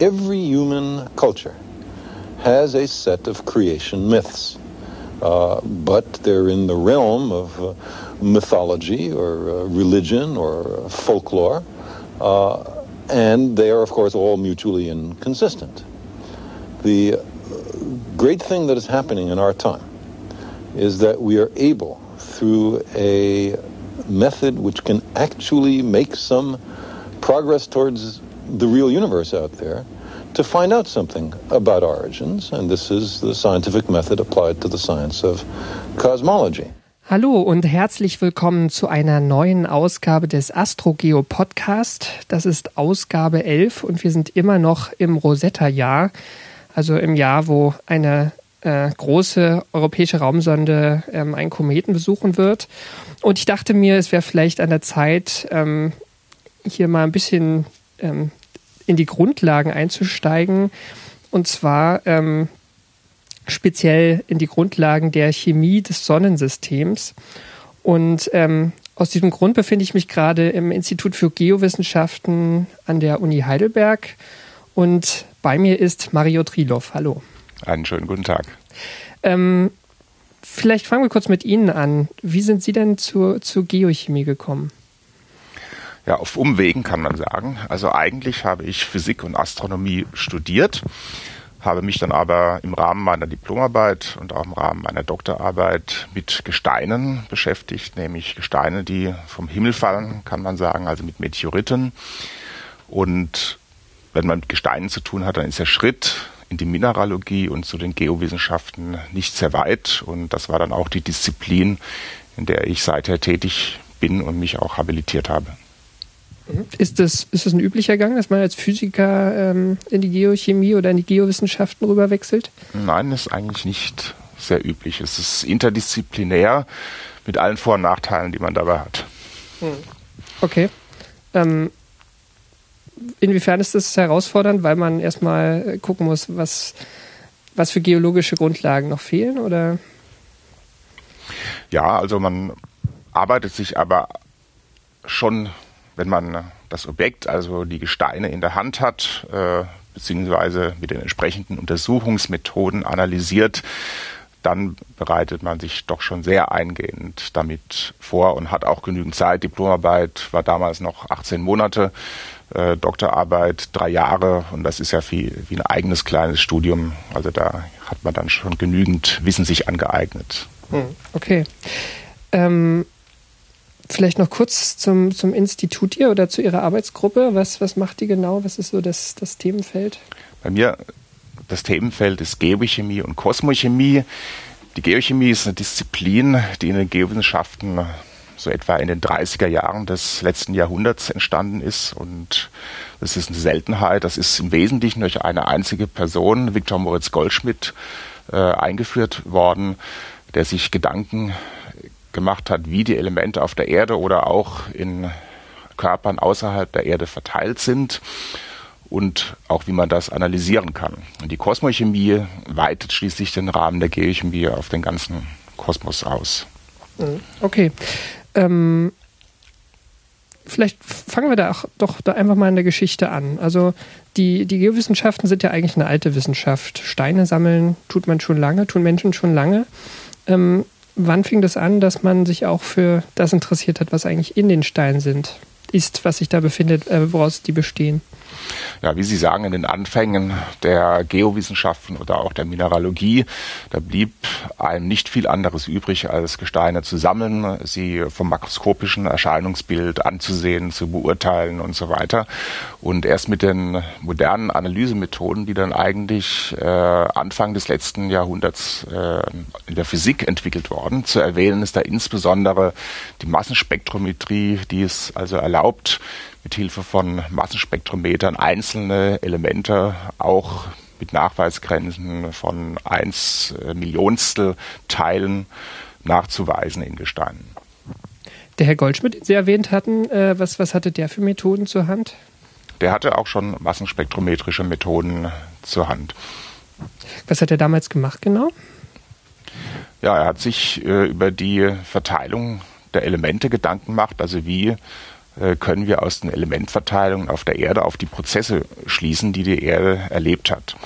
every human culture has a set of creation myths. Uh, but they're in the realm of uh, mythology or uh, religion or uh, folklore, uh, and they are, of course, all mutually inconsistent. The uh, great thing that is happening in our time is that we are able, through a method which can actually make some progress towards the real universe out there, to find out something about origins, and this is the scientific method applied to the science of cosmology. Hallo und herzlich willkommen zu einer neuen Ausgabe des AstroGeo Podcast. Das ist Ausgabe 11 und wir sind immer noch im Rosetta-Jahr, also im Jahr, wo eine äh, große europäische Raumsonde ähm, einen Kometen besuchen wird. Und ich dachte mir, es wäre vielleicht an der Zeit, ähm, hier mal ein bisschen ähm, in die Grundlagen einzusteigen. Und zwar ähm, speziell in die Grundlagen der Chemie des Sonnensystems. Und ähm, aus diesem Grund befinde ich mich gerade im Institut für Geowissenschaften an der Uni Heidelberg. Und bei mir ist Mario Trilov. Hallo. Einen schönen guten Tag. Ähm, vielleicht fangen wir kurz mit Ihnen an. Wie sind Sie denn zur, zur Geochemie gekommen? Ja, auf Umwegen kann man sagen. Also eigentlich habe ich Physik und Astronomie studiert, habe mich dann aber im Rahmen meiner Diplomarbeit und auch im Rahmen meiner Doktorarbeit mit Gesteinen beschäftigt, nämlich Gesteine, die vom Himmel fallen, kann man sagen, also mit Meteoriten. Und wenn man mit Gesteinen zu tun hat, dann ist der Schritt in die Mineralogie und zu den Geowissenschaften nicht sehr weit. Und das war dann auch die Disziplin, in der ich seither tätig bin und mich auch habilitiert habe. Ist das, ist das ein üblicher Gang, dass man als Physiker ähm, in die Geochemie oder in die Geowissenschaften rüberwechselt? Nein, ist eigentlich nicht sehr üblich. Es ist interdisziplinär mit allen Vor- und Nachteilen, die man dabei hat. Hm. Okay. Ähm, inwiefern ist das herausfordernd, weil man erstmal gucken muss, was, was für geologische Grundlagen noch fehlen? Oder? Ja, also man arbeitet sich aber schon wenn man das Objekt, also die Gesteine in der Hand hat, äh, beziehungsweise mit den entsprechenden Untersuchungsmethoden analysiert, dann bereitet man sich doch schon sehr eingehend damit vor und hat auch genügend Zeit. Diplomarbeit war damals noch 18 Monate, äh, Doktorarbeit drei Jahre und das ist ja wie, wie ein eigenes kleines Studium. Also da hat man dann schon genügend Wissen sich angeeignet. Hm, okay. Ähm Vielleicht noch kurz zum, zum Institut hier oder zu Ihrer Arbeitsgruppe. Was, was macht die genau? Was ist so das, das Themenfeld? Bei mir, das Themenfeld ist Geochemie und Kosmochemie. Die Geochemie ist eine Disziplin, die in den Geowissenschaften so etwa in den 30er Jahren des letzten Jahrhunderts entstanden ist. Und das ist eine Seltenheit. Das ist im Wesentlichen durch eine einzige Person, Viktor Moritz Goldschmidt, äh, eingeführt worden, der sich Gedanken gemacht hat, wie die Elemente auf der Erde oder auch in Körpern außerhalb der Erde verteilt sind und auch wie man das analysieren kann. Und die Kosmochemie weitet schließlich den Rahmen der Geochemie auf den ganzen Kosmos aus. Mhm. Okay. Ähm, vielleicht fangen wir da auch doch da einfach mal in der Geschichte an. Also die, die Geowissenschaften sind ja eigentlich eine alte Wissenschaft. Steine sammeln tut man schon lange, tun Menschen schon lange. Ähm, wann fing das an, dass man sich auch für das interessiert hat, was eigentlich in den Steinen sind, ist, was sich da befindet, äh, woraus die bestehen? Ja, wie Sie sagen, in den Anfängen der Geowissenschaften oder auch der Mineralogie, da blieb einem nicht viel anderes übrig, als Gesteine zu sammeln, sie vom makroskopischen Erscheinungsbild anzusehen, zu beurteilen und so weiter. Und erst mit den modernen Analysemethoden, die dann eigentlich äh, Anfang des letzten Jahrhunderts äh, in der Physik entwickelt worden, zu erwähnen ist da insbesondere die Massenspektrometrie, die es also erlaubt, mit Hilfe von Massenspektrometern einzelne Elemente auch mit Nachweisgrenzen von 1 äh, Millionstel Teilen nachzuweisen in Gesteinen. Der Herr Goldschmidt, den Sie erwähnt hatten, äh, was, was hatte der für Methoden zur Hand? Der hatte auch schon massenspektrometrische Methoden zur Hand. Was hat er damals gemacht genau? Ja, er hat sich äh, über die Verteilung der Elemente Gedanken gemacht, also wie können wir aus den Elementverteilungen auf der Erde auf die Prozesse schließen, die die Erde erlebt hat.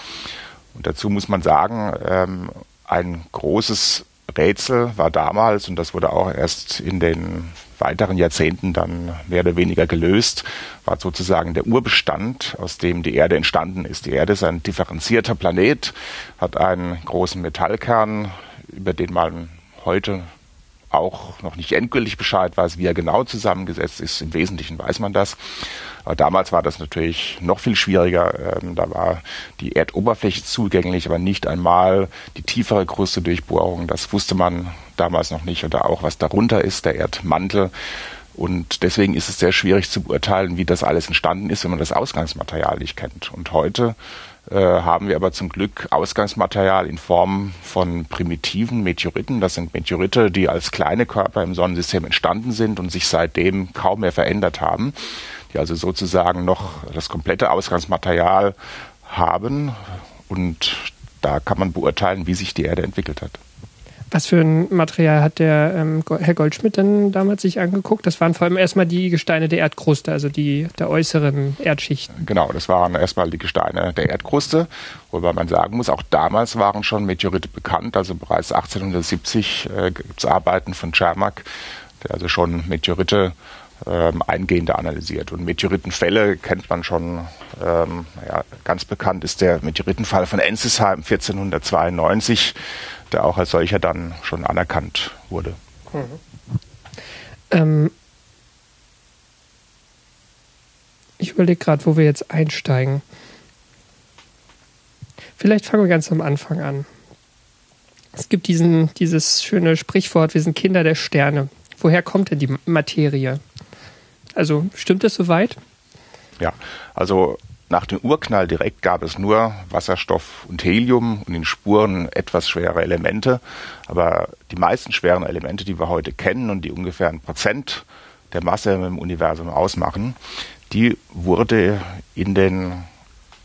Und dazu muss man sagen, ähm, ein großes Rätsel war damals, und das wurde auch erst in den weiteren Jahrzehnten dann mehr oder weniger gelöst, war sozusagen der Urbestand, aus dem die Erde entstanden ist. Die Erde ist ein differenzierter Planet, hat einen großen Metallkern, über den man heute auch noch nicht endgültig Bescheid weiß, wie er genau zusammengesetzt ist. Im Wesentlichen weiß man das. Aber damals war das natürlich noch viel schwieriger. Ähm, da war die Erdoberfläche zugänglich, aber nicht einmal die tiefere Krustedurchbohrung. Das wusste man damals noch nicht. Oder auch was darunter ist, der Erdmantel. Und deswegen ist es sehr schwierig zu beurteilen, wie das alles entstanden ist, wenn man das Ausgangsmaterial nicht kennt. Und heute haben wir aber zum Glück Ausgangsmaterial in Form von primitiven Meteoriten. Das sind Meteorite, die als kleine Körper im Sonnensystem entstanden sind und sich seitdem kaum mehr verändert haben, die also sozusagen noch das komplette Ausgangsmaterial haben und da kann man beurteilen, wie sich die Erde entwickelt hat. Was für ein Material hat der ähm, Herr Goldschmidt denn damals sich angeguckt? Das waren vor allem erstmal die Gesteine der Erdkruste, also die der äußeren Erdschichten. Genau, das waren erstmal die Gesteine der Erdkruste, wobei man sagen muss, auch damals waren schon Meteorite bekannt. Also bereits 1870 äh, gibt es Arbeiten von Cermak, der also schon Meteorite ähm, eingehender analysiert. Und Meteoritenfälle kennt man schon. Ähm, ja, ganz bekannt ist der Meteoritenfall von Ensisheim 1492 der auch als solcher dann schon anerkannt wurde. Mhm. Ähm, ich überlege gerade, wo wir jetzt einsteigen. Vielleicht fangen wir ganz am Anfang an. Es gibt diesen, dieses schöne Sprichwort, wir sind Kinder der Sterne. Woher kommt denn die Materie? Also stimmt das soweit? Ja, also nach dem Urknall direkt gab es nur Wasserstoff und Helium und in Spuren etwas schwere Elemente. Aber die meisten schweren Elemente, die wir heute kennen und die ungefähr ein Prozent der Masse im Universum ausmachen, die wurde in den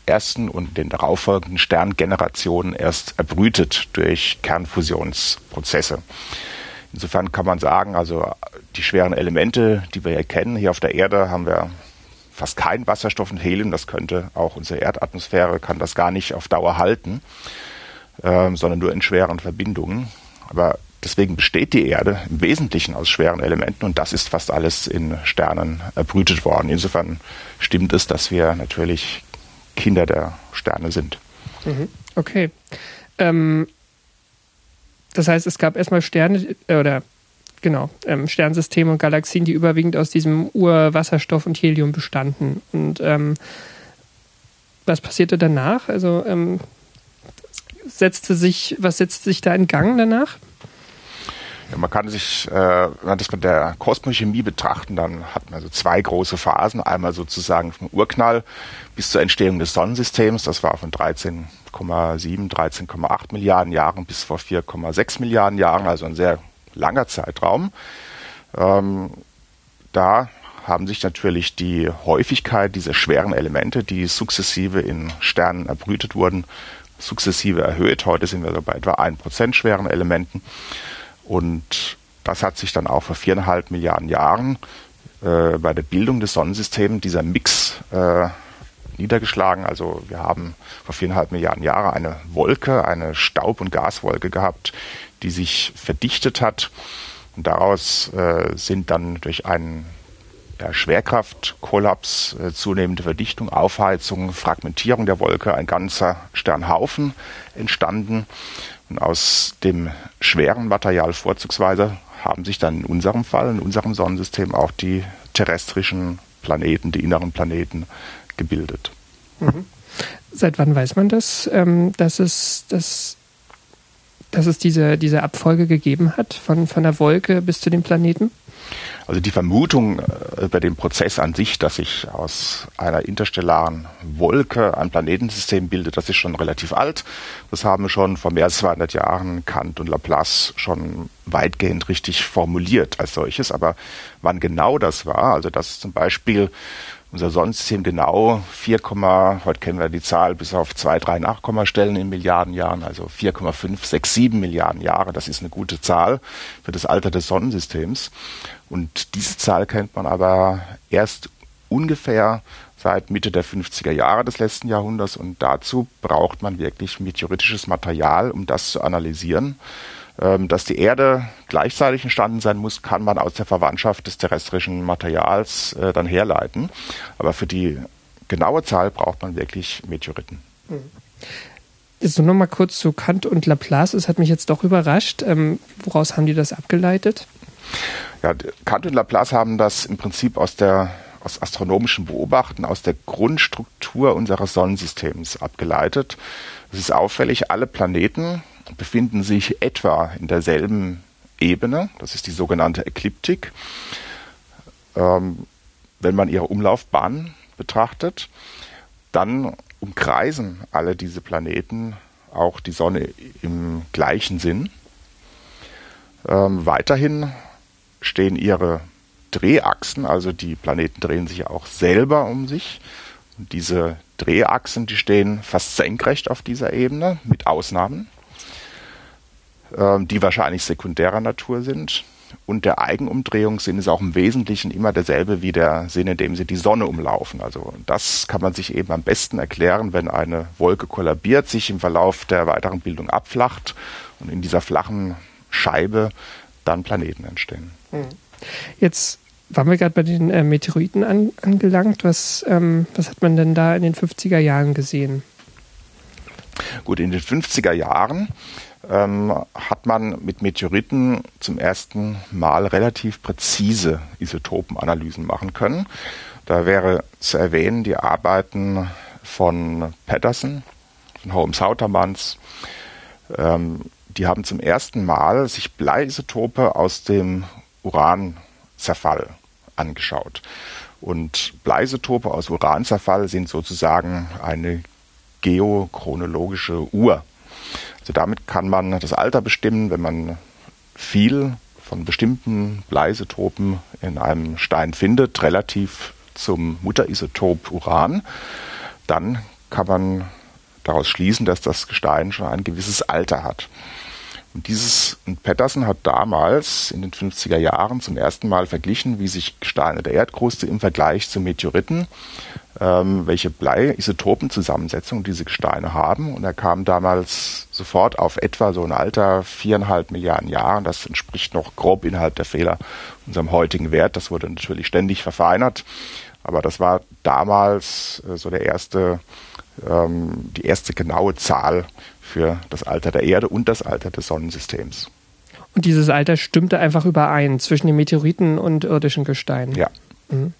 ersten und den darauffolgenden Sterngenerationen erst erbrütet durch Kernfusionsprozesse. Insofern kann man sagen, also die schweren Elemente, die wir hier kennen, hier auf der Erde haben wir fast kein Wasserstoff und Helium. Das könnte auch unsere Erdatmosphäre kann das gar nicht auf Dauer halten, ähm, sondern nur in schweren Verbindungen. Aber deswegen besteht die Erde im Wesentlichen aus schweren Elementen und das ist fast alles in Sternen erbrütet worden. Insofern stimmt es, dass wir natürlich Kinder der Sterne sind. Mhm. Okay. Ähm, das heißt, es gab erstmal Sterne äh, oder genau, ähm, Sternsysteme und Galaxien, die überwiegend aus diesem Urwasserstoff und Helium bestanden. Und ähm, was passierte danach? Also ähm, setzte sich, was setzte sich da in Gang danach? Ja, man kann sich, äh, wenn man das mit der Kosmochemie betrachten, dann hat man so zwei große Phasen. Einmal sozusagen vom Urknall bis zur Entstehung des Sonnensystems. Das war von 13,7, 13,8 Milliarden Jahren bis vor 4,6 Milliarden Jahren, also ein sehr langer Zeitraum. Ähm, da haben sich natürlich die Häufigkeit dieser schweren Elemente, die sukzessive in Sternen erbrütet wurden, sukzessive erhöht. Heute sind wir so bei etwa 1% schweren Elementen. Und das hat sich dann auch vor viereinhalb Milliarden Jahren äh, bei der Bildung des Sonnensystems dieser Mix äh, niedergeschlagen. Also wir haben vor viereinhalb Milliarden Jahren eine Wolke, eine Staub- und Gaswolke gehabt, die sich verdichtet hat. Und daraus äh, sind dann durch einen ja, Schwerkraftkollaps, äh, zunehmende Verdichtung, Aufheizung, Fragmentierung der Wolke ein ganzer Sternhaufen entstanden. Und aus dem schweren Material vorzugsweise haben sich dann in unserem Fall, in unserem Sonnensystem auch die terrestrischen Planeten, die inneren Planeten gebildet. Mhm. Seit wann weiß man das, ähm, dass es, dass dass es diese, diese Abfolge gegeben hat, von, von der Wolke bis zu den Planeten? Also die Vermutung äh, über den Prozess an sich, dass sich aus einer interstellaren Wolke ein Planetensystem bildet, das ist schon relativ alt. Das haben schon vor mehr als 200 Jahren Kant und Laplace schon weitgehend richtig formuliert als solches. Aber wann genau das war, also dass zum Beispiel unser Sonnensystem genau 4, heute kennen wir die Zahl bis auf 2, 3 Nachkommastellen in Milliarden Jahren, also 4,5, 6, 7 Milliarden Jahre. Das ist eine gute Zahl für das Alter des Sonnensystems. Und diese Zahl kennt man aber erst ungefähr seit Mitte der 50er Jahre des letzten Jahrhunderts und dazu braucht man wirklich meteoritisches Material, um das zu analysieren. Ähm, dass die Erde gleichzeitig entstanden sein muss, kann man aus der Verwandtschaft des terrestrischen Materials äh, dann herleiten. Aber für die genaue Zahl braucht man wirklich Meteoriten. So nochmal kurz zu Kant und Laplace. Es hat mich jetzt doch überrascht. Ähm, woraus haben die das abgeleitet? Ja, Kant und Laplace haben das im Prinzip aus der aus astronomischen Beobachten, aus der Grundstruktur unseres Sonnensystems abgeleitet. Es ist auffällig, alle Planeten befinden sich etwa in derselben Ebene. Das ist die sogenannte Ekliptik. Ähm, wenn man ihre Umlaufbahn betrachtet, dann umkreisen alle diese Planeten auch die Sonne im gleichen Sinn. Ähm, weiterhin stehen ihre Drehachsen, also die Planeten drehen sich auch selber um sich. Und diese Drehachsen, die stehen fast senkrecht auf dieser Ebene, mit Ausnahmen. Ähm, die wahrscheinlich sekundärer Natur sind. Und der Eigenumdrehungssinn ist auch im Wesentlichen immer derselbe wie der Sinn, in dem sie die Sonne umlaufen. Also das kann man sich eben am besten erklären, wenn eine Wolke kollabiert, sich im Verlauf der weiteren Bildung abflacht und in dieser flachen Scheibe dann Planeten entstehen. Hm. Jetzt waren wir gerade bei den äh, Meteoriten an, angelangt. Was, ähm, was hat man denn da in den 50er Jahren gesehen? Gut, in den 50er Jahren ähm, hat man mit Meteoriten zum ersten Mal relativ präzise Isotopenanalysen machen können. Da wäre zu erwähnen die Arbeiten von Patterson, von Holmes Hautermanns. Ähm, die haben zum ersten Mal sich Bleiisotope aus dem Uranzerfall angeschaut. Und Bleiisotope aus Uranzerfall sind sozusagen eine geochronologische Uhr also damit kann man das Alter bestimmen, wenn man viel von bestimmten Bleiisotopen in einem Stein findet, relativ zum Mutterisotop Uran, dann kann man daraus schließen, dass das Gestein schon ein gewisses Alter hat. Und dieses und Patterson hat damals in den 50er Jahren zum ersten Mal verglichen, wie sich Gesteine der Erdkruste im Vergleich zu Meteoriten ähm, welche Blei-Isotopenzusammensetzung diese Gesteine haben. Und er kam damals sofort auf etwa so ein Alter viereinhalb Milliarden Jahren. Das entspricht noch grob innerhalb der Fehler unserem heutigen Wert. Das wurde natürlich ständig verfeinert. Aber das war damals äh, so der erste, ähm, die erste genaue Zahl für das Alter der Erde und das Alter des Sonnensystems. Und dieses Alter stimmte einfach überein zwischen den Meteoriten und irdischen Gesteinen. Ja. Mhm.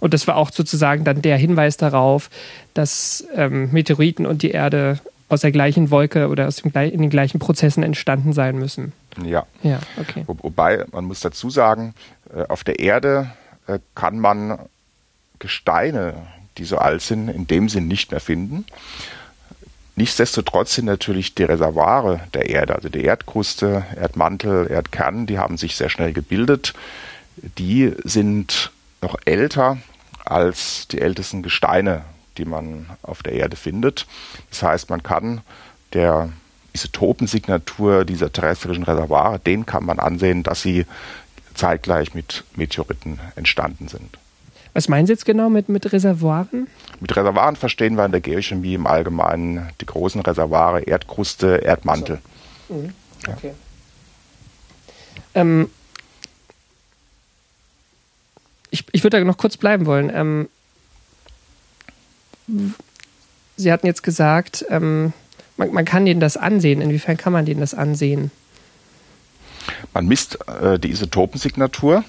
Und das war auch sozusagen dann der Hinweis darauf, dass ähm, Meteoriten und die Erde aus der gleichen Wolke oder aus dem, in den gleichen Prozessen entstanden sein müssen. Ja. ja okay. Wo, wobei, man muss dazu sagen, äh, auf der Erde äh, kann man Gesteine, die so alt sind, in dem Sinn nicht mehr finden. Nichtsdestotrotz sind natürlich die Reservoire der Erde, also die Erdkruste, Erdmantel, Erdkern, die haben sich sehr schnell gebildet. Die sind noch älter als die ältesten Gesteine, die man auf der Erde findet. Das heißt, man kann der Isotopensignatur dieser terrestrischen Reservoire, den kann man ansehen, dass sie zeitgleich mit Meteoriten entstanden sind. Was meinen Sie jetzt genau mit, mit Reservoiren? Mit Reservoiren verstehen wir in der Geochemie im Allgemeinen die großen Reservoire, Erdkruste, Erdmantel. So. Mhm. Okay. Ja. Ähm, ich, ich würde da noch kurz bleiben wollen. Ähm, Sie hatten jetzt gesagt, ähm, man, man, kann denen das ansehen. Inwiefern kann man denen das ansehen? Man misst äh, die Isotopensignatur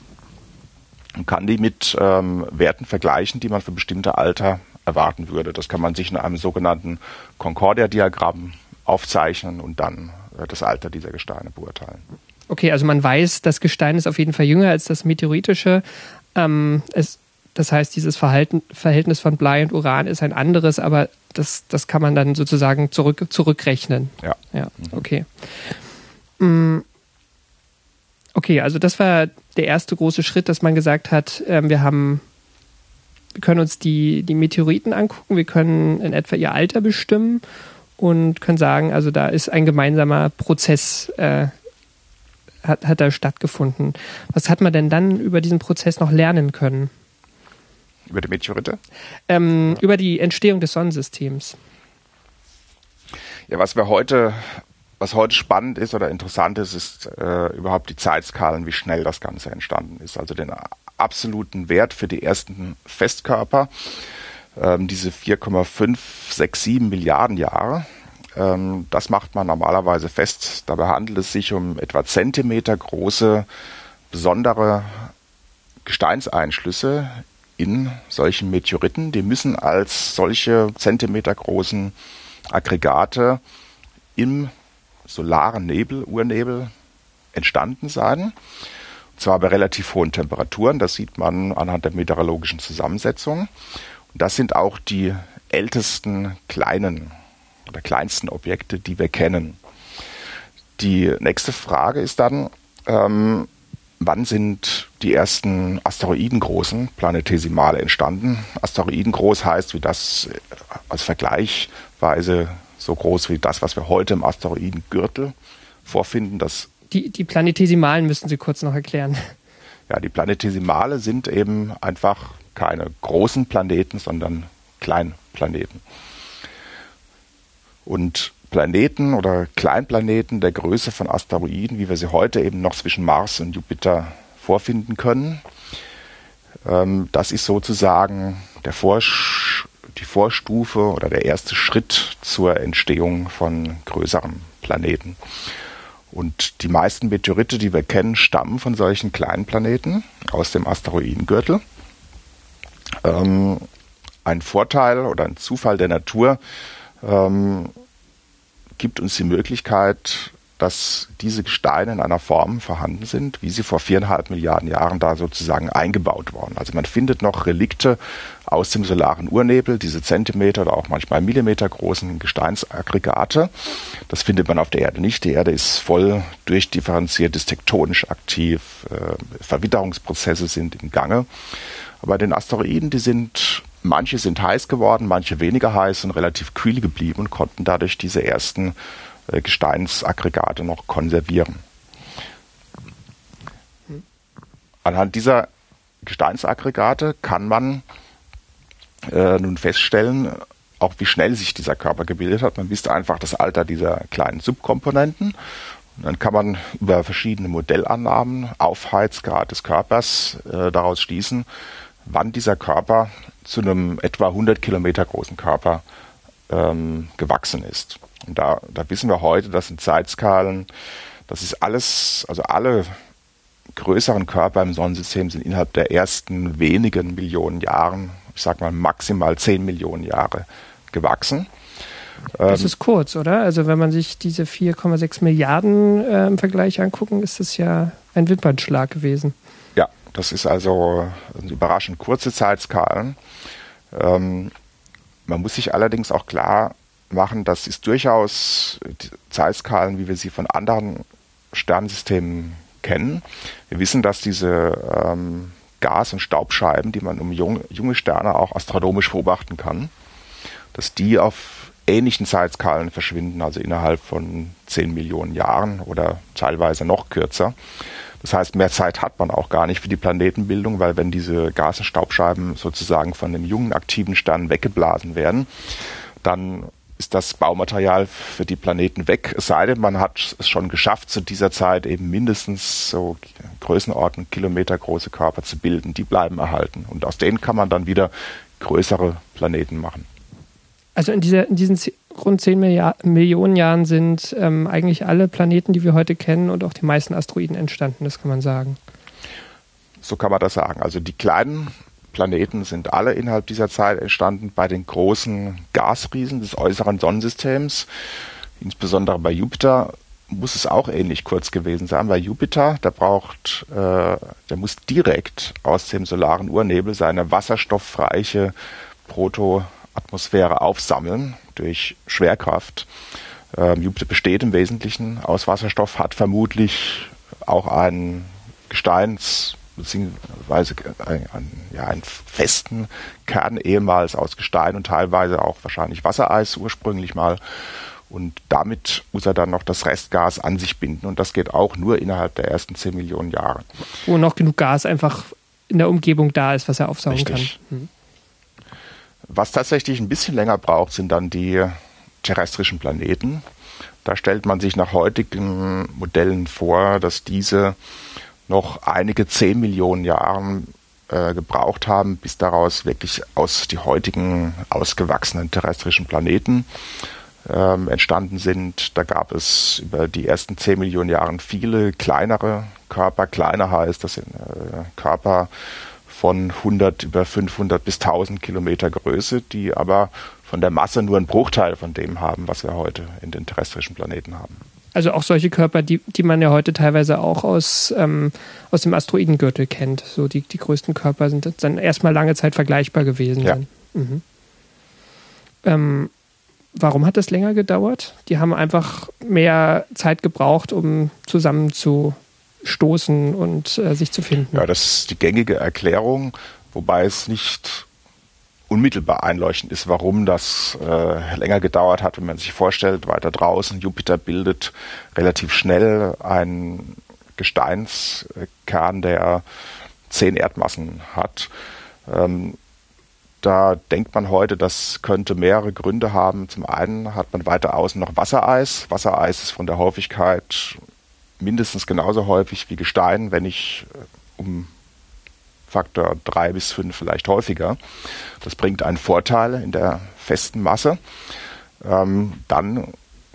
und kann die mit ähm, Werten vergleichen, die man für bestimmte Alter erwarten würde. Das kann man sich in einem sogenannten Concordia-Diagramm aufzeichnen und dann äh, das Alter dieser Gesteine beurteilen. Okay, also man weiß, das Gestein ist auf jeden Fall jünger als das meteoritische, ähm, es, das heißt, dieses Verhalten, Verhältnis von Blei und Uran ist ein anderes, aber das, das kann man dann sozusagen zurück, zurückrechnen. Ja. Ja, mhm. okay. Mm, okay, also das war der erste große Schritt, dass man gesagt hat, äh, wir haben wir können uns die, die Meteoriten angucken, wir können in etwa ihr Alter bestimmen und können sagen, also da ist ein gemeinsamer Prozess, äh, hat, hat da stattgefunden. Was hat man denn dann über diesen Prozess noch lernen können? Über die Meteorite? Ähm, über die Entstehung des Sonnensystems. Ja, was wir heute, was heute spannend ist oder interessant ist, ist äh, überhaupt die Zeitskalen, wie schnell das Ganze entstanden ist. Also den absoluten Wert für die ersten Festkörper, ähm, diese 4,567 Milliarden Jahre. Ähm, das macht man normalerweise fest. Dabei handelt es sich um etwa Zentimeter große, besondere Gesteinseinschlüsse in solchen Meteoriten. Die müssen als solche zentimetergroßen Aggregate im solaren Nebel, Urnebel entstanden sein. Und zwar bei relativ hohen Temperaturen. Das sieht man anhand der meteorologischen Zusammensetzung. Und das sind auch die ältesten kleinen oder kleinsten Objekte, die wir kennen. Die nächste Frage ist dann, ähm, wann sind die ersten asteroidengroßen Planetesimale entstanden? Asteroidengroß heißt, wie das äh, als Vergleichweise so groß wie das, was wir heute im Asteroidengürtel vorfinden. Das die, die Planetesimalen müssen Sie kurz noch erklären. Ja, die Planetesimale sind eben einfach keine großen Planeten, sondern Kleinplaneten. Und Planeten oder Kleinplaneten der Größe von Asteroiden, wie wir sie heute eben noch zwischen Mars und Jupiter vorfinden können. Ähm, das ist sozusagen der Vorsch die Vorstufe oder der erste Schritt zur Entstehung von größeren Planeten. Und die meisten Meteorite, die wir kennen, stammen von solchen kleinen Planeten aus dem Asteroidengürtel. Ähm, ein Vorteil oder ein Zufall der Natur ähm, gibt uns die Möglichkeit, dass diese Gesteine in einer Form vorhanden sind, wie sie vor viereinhalb Milliarden Jahren da sozusagen eingebaut wurden. Also man findet noch Relikte aus dem solaren Urnebel, diese Zentimeter oder auch manchmal Millimeter großen Gesteinsaggregate. Das findet man auf der Erde nicht. Die Erde ist voll durchdifferenziert, ist tektonisch aktiv, äh, Verwitterungsprozesse sind im Gange. Aber den Asteroiden, die sind Manche sind heiß geworden, manche weniger heiß und relativ kühl geblieben und konnten dadurch diese ersten Gesteinsaggregate noch konservieren. Anhand dieser Gesteinsaggregate kann man äh, nun feststellen, auch wie schnell sich dieser Körper gebildet hat. Man misst einfach das Alter dieser kleinen Subkomponenten. Und dann kann man über verschiedene Modellannahmen, Aufheizgrad des Körpers, äh, daraus schließen, wann dieser Körper zu einem etwa 100 Kilometer großen Körper ähm, gewachsen ist. Und da, da wissen wir heute, das sind Zeitskalen, das ist alles, also alle größeren Körper im Sonnensystem sind innerhalb der ersten wenigen Millionen Jahren, ich sag mal maximal 10 Millionen Jahre gewachsen. Das ähm, ist kurz, oder? Also wenn man sich diese 4,6 Milliarden äh, im Vergleich angucken, ist das ja ein Wimpernschlag gewesen. Ja, das ist also überraschend kurze Zeitskalen. Ähm, man muss sich allerdings auch klar machen, dass es durchaus Zeitskalen, wie wir sie von anderen Sternsystemen kennen. Wir wissen, dass diese ähm, Gas- und Staubscheiben, die man um jung, junge Sterne auch astronomisch beobachten kann, dass die auf ähnlichen Zeitskalen verschwinden, also innerhalb von 10 Millionen Jahren oder teilweise noch kürzer. Das heißt, mehr Zeit hat man auch gar nicht für die Planetenbildung, weil wenn diese Gas- und Staubscheiben sozusagen von dem jungen aktiven Stern weggeblasen werden, dann ist das Baumaterial für die Planeten weg. Es sei denn, man hat es schon geschafft, zu dieser Zeit eben mindestens so Größenordnung Kilometer große Körper zu bilden. Die bleiben erhalten. Und aus denen kann man dann wieder größere Planeten machen. Also in, dieser, in diesen rund 10 Milliard Millionen Jahren sind ähm, eigentlich alle Planeten, die wir heute kennen und auch die meisten Asteroiden entstanden, das kann man sagen. So kann man das sagen. Also die kleinen Planeten sind alle innerhalb dieser Zeit entstanden bei den großen Gasriesen des äußeren Sonnensystems. Insbesondere bei Jupiter muss es auch ähnlich kurz gewesen sein. Bei Jupiter, der braucht, äh, der muss direkt aus dem solaren Urnebel seine wasserstoffreiche Proto Atmosphäre aufsammeln durch Schwerkraft. Ähm, Jupiter besteht im Wesentlichen aus Wasserstoff, hat vermutlich auch einen Gesteins, beziehungsweise einen, ja, einen festen Kern ehemals aus Gestein und teilweise auch wahrscheinlich Wassereis ursprünglich mal. Und damit muss er dann noch das Restgas an sich binden. Und das geht auch nur innerhalb der ersten 10 Millionen Jahre. Wo noch genug Gas einfach in der Umgebung da ist, was er aufsaugen Richtig. kann. Hm. Was tatsächlich ein bisschen länger braucht, sind dann die terrestrischen Planeten. Da stellt man sich nach heutigen Modellen vor, dass diese noch einige 10 Millionen Jahre äh, gebraucht haben, bis daraus wirklich aus die heutigen ausgewachsenen terrestrischen Planeten ähm, entstanden sind. Da gab es über die ersten 10 Millionen Jahre viele kleinere Körper. Kleiner heißt, das sind äh, Körper von 100 über 500 bis 1000 Kilometer Größe, die aber von der Masse nur einen Bruchteil von dem haben, was wir heute in den terrestrischen Planeten haben. Also auch solche Körper, die, die man ja heute teilweise auch aus, ähm, aus dem Asteroidengürtel kennt. So die, die größten Körper sind dann erstmal lange Zeit vergleichbar gewesen. Ja. Mhm. Ähm, Warum hat das länger gedauert? Die haben einfach mehr Zeit gebraucht, um zusammenzustoßen und äh, sich zu finden. Ja, das ist die gängige Erklärung, wobei es nicht unmittelbar einleuchtend ist, warum das äh, länger gedauert hat, wenn man sich vorstellt, weiter draußen, Jupiter bildet relativ schnell einen Gesteinskern, der zehn Erdmassen hat. Ähm, da denkt man heute, das könnte mehrere Gründe haben. Zum einen hat man weiter außen noch Wassereis. Wassereis ist von der Häufigkeit mindestens genauso häufig wie Gestein, wenn nicht äh, um Faktor drei bis fünf vielleicht häufiger. Das bringt einen Vorteil in der festen Masse. Ähm, dann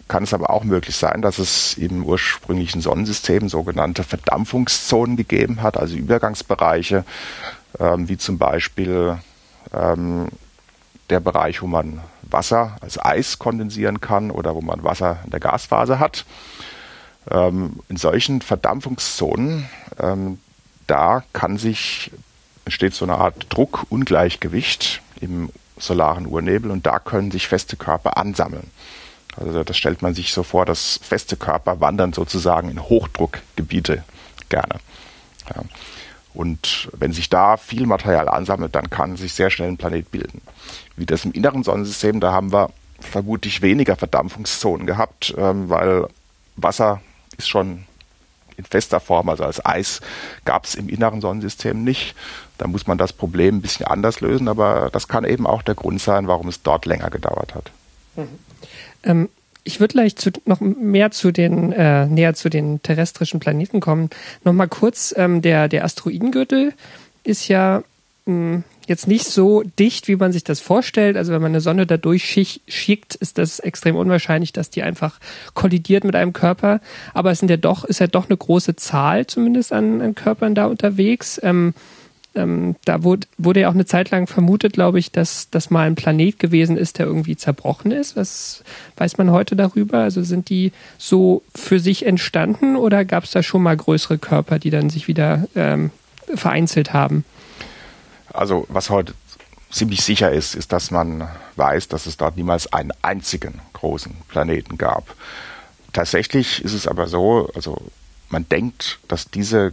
kann es aber auch möglich sein, dass es im ursprünglichen Sonnensystem sogenannte Verdampfungszonen gegeben hat, also Übergangsbereiche, ähm, wie zum Beispiel ähm, der Bereich, wo man Wasser als Eis kondensieren kann oder wo man Wasser in der Gasphase hat. Ähm, in solchen Verdampfungszonen, ähm, da kann sich, entsteht so eine Art Druckungleichgewicht im solaren Urnebel und da können sich feste Körper ansammeln. Also das stellt man sich so vor, dass feste Körper wandern sozusagen in Hochdruckgebiete gerne. Ja. Und wenn sich da viel Material ansammelt, dann kann sich sehr schnell ein Planet bilden. Wie das im inneren Sonnensystem, da haben wir vermutlich weniger Verdampfungszonen gehabt, ähm, weil Wasser ist schon in fester Form, also als Eis gab es im inneren Sonnensystem nicht. Da muss man das Problem ein bisschen anders lösen, aber das kann eben auch der Grund sein, warum es dort länger gedauert hat. Mhm. Ähm, ich würde gleich zu, noch mehr zu den, äh, näher zu den terrestrischen Planeten kommen. Nochmal kurz, ähm, der, der Asteroidengürtel ist ja mh, hm, jetzt nicht so dicht, wie man sich das vorstellt. Also wenn man eine Sonne da durchschickt, ist das extrem unwahrscheinlich, dass die einfach kollidiert mit einem Körper. Aber es sind ja doch, ist ja doch eine große Zahl zumindest an, an Körpern da unterwegs. Ähm, ähm, da wurde, wurde ja auch eine Zeit lang vermutet, glaube ich, dass das mal ein Planet gewesen ist, der irgendwie zerbrochen ist. Was weiß man heute darüber? Also sind die so für sich entstanden oder gab es da schon mal größere Körper, die dann sich wieder ähm, vereinzelt haben? Also was heute ziemlich sicher ist, ist, dass man weiß, dass es dort niemals einen einzigen großen Planeten gab. Tatsächlich ist es aber so, also man denkt, dass diese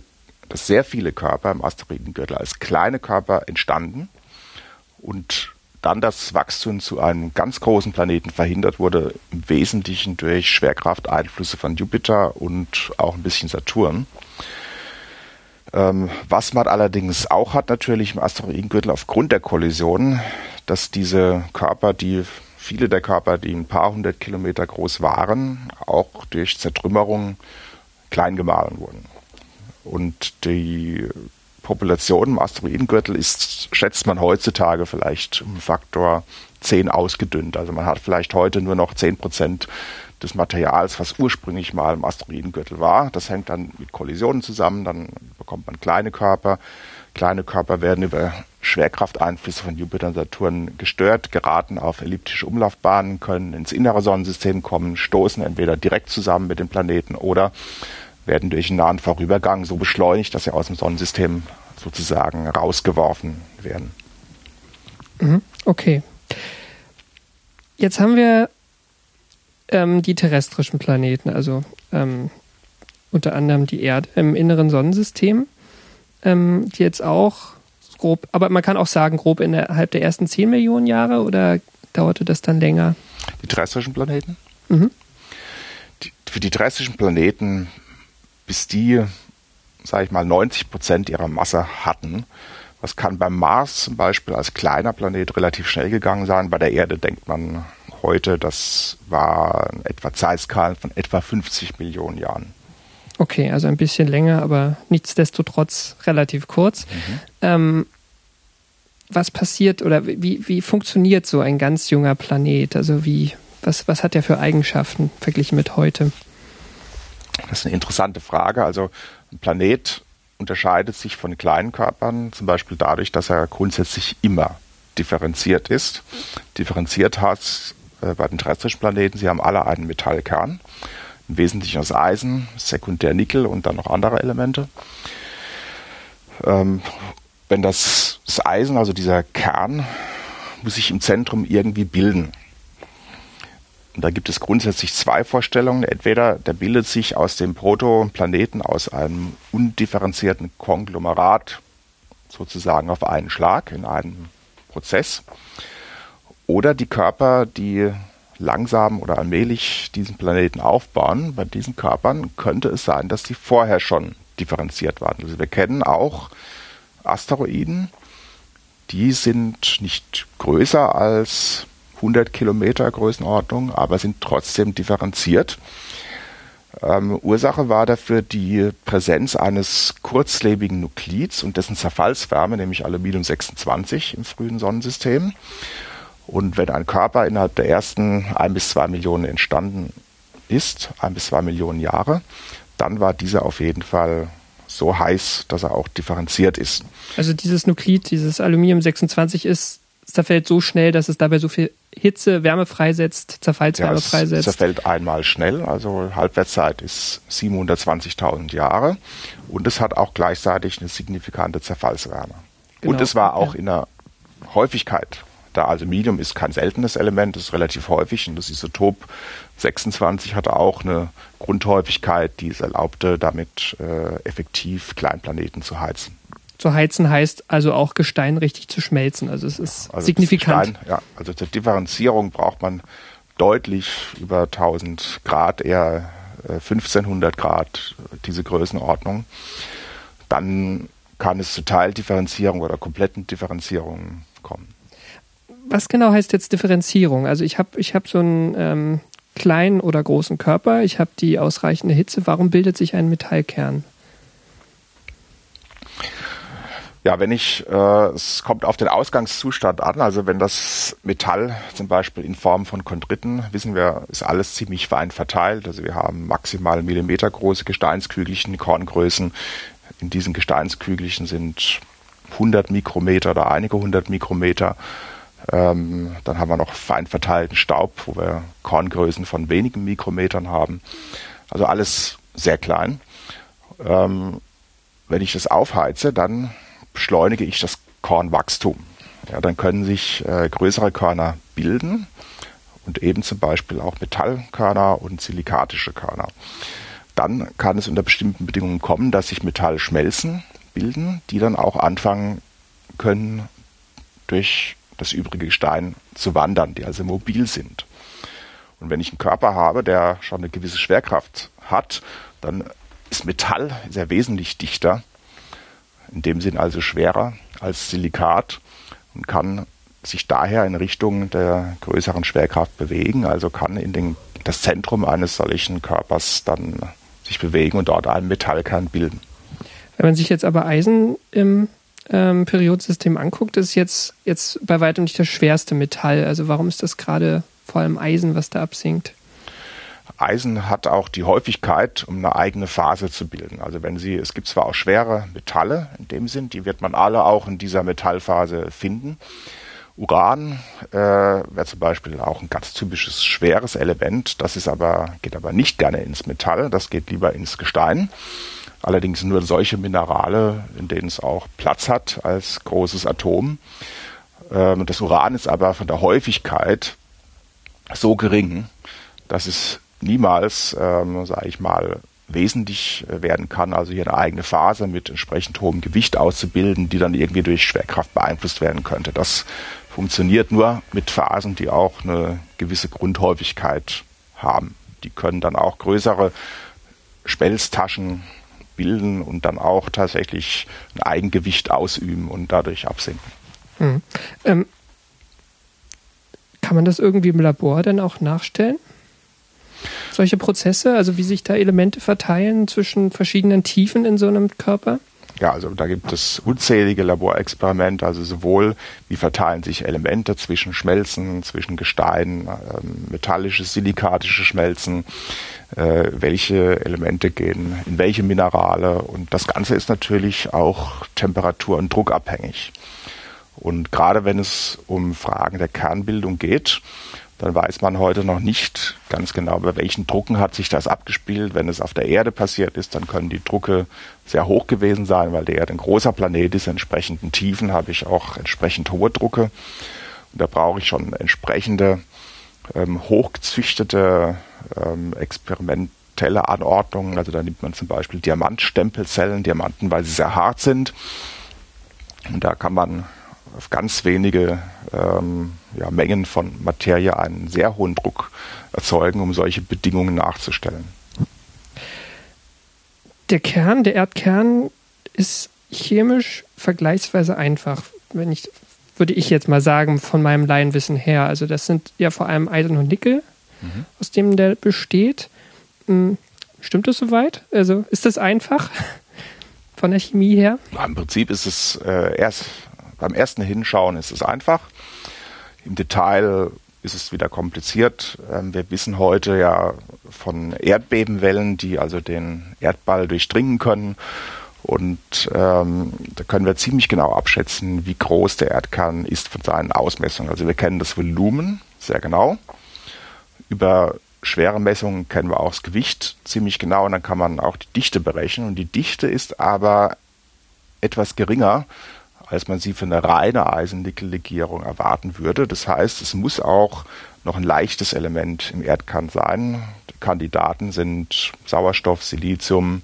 dass sehr viele Körper im Asteroidengürtel als kleine Körper entstanden und dann das Wachstum zu einem ganz großen Planeten verhindert wurde, im Wesentlichen durch Schwerkrafteinflüsse von Jupiter und auch ein bisschen Saturn. Ähm, was man allerdings auch hat natürlich im Asteroidengürtel aufgrund der Kollision, dass diese Körper, die viele der Körper, die ein paar hundert Kilometer groß waren, auch durch Zertrümmerung klein gemahlen wurden. Und die Population im Asteroidengürtel ist, schätzt man heutzutage vielleicht um Faktor 10 ausgedünnt. Also man hat vielleicht heute nur noch 10 Prozent des Materials, was ursprünglich mal im Asteroidengürtel war. Das hängt dann mit Kollisionen zusammen, dann bekommt man kleine Körper. Kleine Körper werden über Schwerkrafteinflüsse von Jupiter und Saturn gestört, geraten auf elliptische Umlaufbahnen, können ins innere Sonnensystem kommen, stoßen entweder direkt zusammen mit den Planeten oder werden durch einen nahen Vorübergang so beschleunigt, dass sie aus dem Sonnensystem sozusagen rausgeworfen werden. Mhm. Okay. Jetzt haben wir ähm, die terrestrischen Planeten, also ähm, unter anderem die Erde im inneren Sonnensystem. ähm, die jetzt auch grob, aber man kann auch sagen, grob innerhalb der ersten 10 Millionen Jahre oder dauerte das dann länger? Die terrestrischen Planeten? Mhm. Die, für die terrestrischen Planeten, bis die, sage ich mal, 90 Prozent ihrer Masse hatten, das kann beim Mars zum Beispiel als kleiner Planet relativ schnell gegangen sein. Bei der Erde denkt man heute, das war etwa Zeitskalen von etwa 50 Millionen Jahren. Okay, also ein bisschen länger, aber nichtsdestotrotz relativ kurz. Mhm. Ähm, was passiert oder wie, wie funktioniert so ein ganz junger Planet? Also wie, was, was hat der für Eigenschaften verglichen mit heute? Das ist eine interessante Frage. Also ein Planet unterscheidet sich von kleinen Körpern zum Beispiel dadurch, dass er grundsätzlich immer differenziert ist. Differenziert hat äh, bei den terrestrischen Planeten, sie haben alle einen Metallkern, im Wesentlichen aus Eisen, sekundär Nickel und dann noch andere Elemente. Ähm, wenn das, das Eisen, also dieser Kern, muss sich im Zentrum irgendwie bilden. Und da gibt es grundsätzlich zwei Vorstellungen. Entweder der bildet sich aus dem Protoplaneten aus einem undifferenzierten Konglomerat sozusagen auf einen Schlag in einem Prozess. Oder die Körper, die langsam oder allmählich diesen Planeten aufbauen, bei diesen Körpern könnte es sein, dass die vorher schon differenziert waren. Also wir kennen auch Asteroiden, die sind nicht größer als 100 Kilometer Größenordnung, aber sind trotzdem differenziert. Ähm, Ursache war dafür die Präsenz eines kurzlebigen Nuklids und dessen Zerfallswärme, nämlich Aluminium 26 im frühen Sonnensystem. Und wenn ein Körper innerhalb der ersten ein bis zwei Millionen entstanden ist, ein bis zwei Millionen Jahre, dann war dieser auf jeden Fall so heiß, dass er auch differenziert ist. Also dieses Nuklid, dieses Aluminium 26 ist zerfällt so schnell, dass es dabei so viel Hitze, Wärme freisetzt, Zerfallswärme ja, es freisetzt. zerfällt einmal schnell, also Halbwertszeit ist 720.000 Jahre und es hat auch gleichzeitig eine signifikante Zerfallswärme. Genau. Und es war auch ja. in der Häufigkeit da. Also Medium ist kein seltenes Element, das ist relativ häufig und das Isotop 26 hatte auch eine Grundhäufigkeit, die es erlaubte, damit äh, effektiv Kleinplaneten zu heizen zu heizen heißt also auch Gestein richtig zu schmelzen. Also es ist also signifikant. Gestein, ja, also zur Differenzierung braucht man deutlich über 1000 Grad, eher 1500 äh, Grad, diese Größenordnung. Dann kann es zu Teildifferenzierung oder kompletten Differenzierungen. Was genau heißt jetzt Differenzierung? Also ich habe ich hab so einen ähm, kleinen oder großen Körper, ich habe die ausreichende Hitze. Warum bildet sich ein Metallkern? Ja, wenn ich, äh, es kommt auf den Ausgangszustand an, also wenn das Metall zum Beispiel in Form von Chondriten, wissen wir, ist alles ziemlich fein verteilt. Also wir haben maximal millimetergroße Gesteinskügelchen, Korngrößen. In diesen Gesteinskügelchen sind 100 Mikrometer oder einige hundert Mikrometer. Ähm, dann haben wir noch fein verteilten Staub, wo wir Korngrößen von wenigen Mikrometern haben. Also alles sehr klein. Ähm, wenn ich das aufheize, dann beschleunige ich das Kornwachstum. Ja, dann können sich äh, größere Körner bilden und eben zum Beispiel auch Metallkörner und silikatische Körner. Dann kann es unter bestimmten Bedingungen kommen, dass sich Metallschmelzen bilden, die dann auch anfangen können, durch das übrige Gestein zu wandern, die also mobil sind. Und wenn ich einen Körper habe, der schon eine gewisse Schwerkraft hat, dann ist Metall sehr wesentlich dichter in dem Sinn also schwerer als Silikat und kann sich daher in Richtung der größeren Schwerkraft bewegen, also kann in den, das Zentrum eines solchen Körpers dann sich bewegen und dort einen Metallkern bilden. Wenn man sich jetzt aber Eisen im ähm, Periodensystem anguckt, ist jetzt, jetzt bei weitem nicht das schwerste Metall. Also warum ist das gerade vor allem Eisen, was da absinkt? Eisen hat auch die Häufigkeit, um eine eigene Phase zu bilden. Also wenn Sie, es gibt zwar auch schwere Metalle in dem Sinn, die wird man alle auch in dieser Metallphase finden. Uran äh, wäre zum Beispiel auch ein ganz typisches schweres Element. Das ist aber, geht aber nicht gerne ins Metall, das geht lieber ins Gestein. Allerdings nur solche Minerale, in denen es auch Platz hat als großes Atom. Ähm, das Uran ist aber von der Häufigkeit so gering, dass es niemals, ähm, sage ich mal, wesentlich äh, werden kann, also hier eine eigene Phase mit entsprechend hohem Gewicht auszubilden, die dann irgendwie durch Schwerkraft beeinflusst werden könnte. Das funktioniert nur mit Phasen, die auch eine gewisse Grundhäufigkeit haben. Die können dann auch größere Schmelztaschen bilden und dann auch tatsächlich ein Eigengewicht ausüben und dadurch absinken. Hm. Ähm, kann man das irgendwie im Labor dann auch nachstellen? Solche Prozesse, also wie sich da Elemente verteilen zwischen verschiedenen Tiefen in so einem Körper? Ja, also da gibt es unzählige Laborexperimente, also sowohl wie verteilen sich Elemente zwischen Schmelzen, zwischen Gestein, ähm, metallische, silikatische Schmelzen, äh, welche Elemente gehen in welche Minerale und das Ganze ist natürlich auch temperatur- und druckabhängig. Und gerade wenn es um Fragen der Kernbildung geht, dann weiß man heute noch nicht ganz genau, bei welchen Drucken hat sich das abgespielt. Wenn es auf der Erde passiert ist, dann können die Drucke sehr hoch gewesen sein, weil die Erde ein großer Planet ist. Entsprechenden Tiefen habe ich auch entsprechend hohe Drucke. Und da brauche ich schon entsprechende ähm, hochgezüchtete ähm, experimentelle Anordnungen. Also da nimmt man zum Beispiel Diamantstempelzellen, Diamanten, weil sie sehr hart sind. Und da kann man auf ganz wenige ähm, ja, Mengen von Materie einen sehr hohen Druck erzeugen, um solche Bedingungen nachzustellen. Der Kern, der Erdkern ist chemisch vergleichsweise einfach, wenn ich, würde ich jetzt mal sagen, von meinem Laienwissen her. Also das sind ja vor allem Eisen und Nickel, mhm. aus dem der besteht. Hm, stimmt das soweit? Also ist das einfach von der Chemie her? Im Prinzip ist es äh, erst beim ersten Hinschauen ist es einfach. Im Detail ist es wieder kompliziert. Ähm, wir wissen heute ja von Erdbebenwellen, die also den Erdball durchdringen können. Und ähm, da können wir ziemlich genau abschätzen, wie groß der Erdkern ist von seinen Ausmessungen. Also wir kennen das Volumen sehr genau. Über schwere Messungen kennen wir auch das Gewicht ziemlich genau und dann kann man auch die Dichte berechnen. Und die Dichte ist aber etwas geringer als man sie für eine reine Eisen-Nickel-Legierung erwarten würde. Das heißt, es muss auch noch ein leichtes Element im Erdkern sein. Die Kandidaten sind Sauerstoff, Silizium,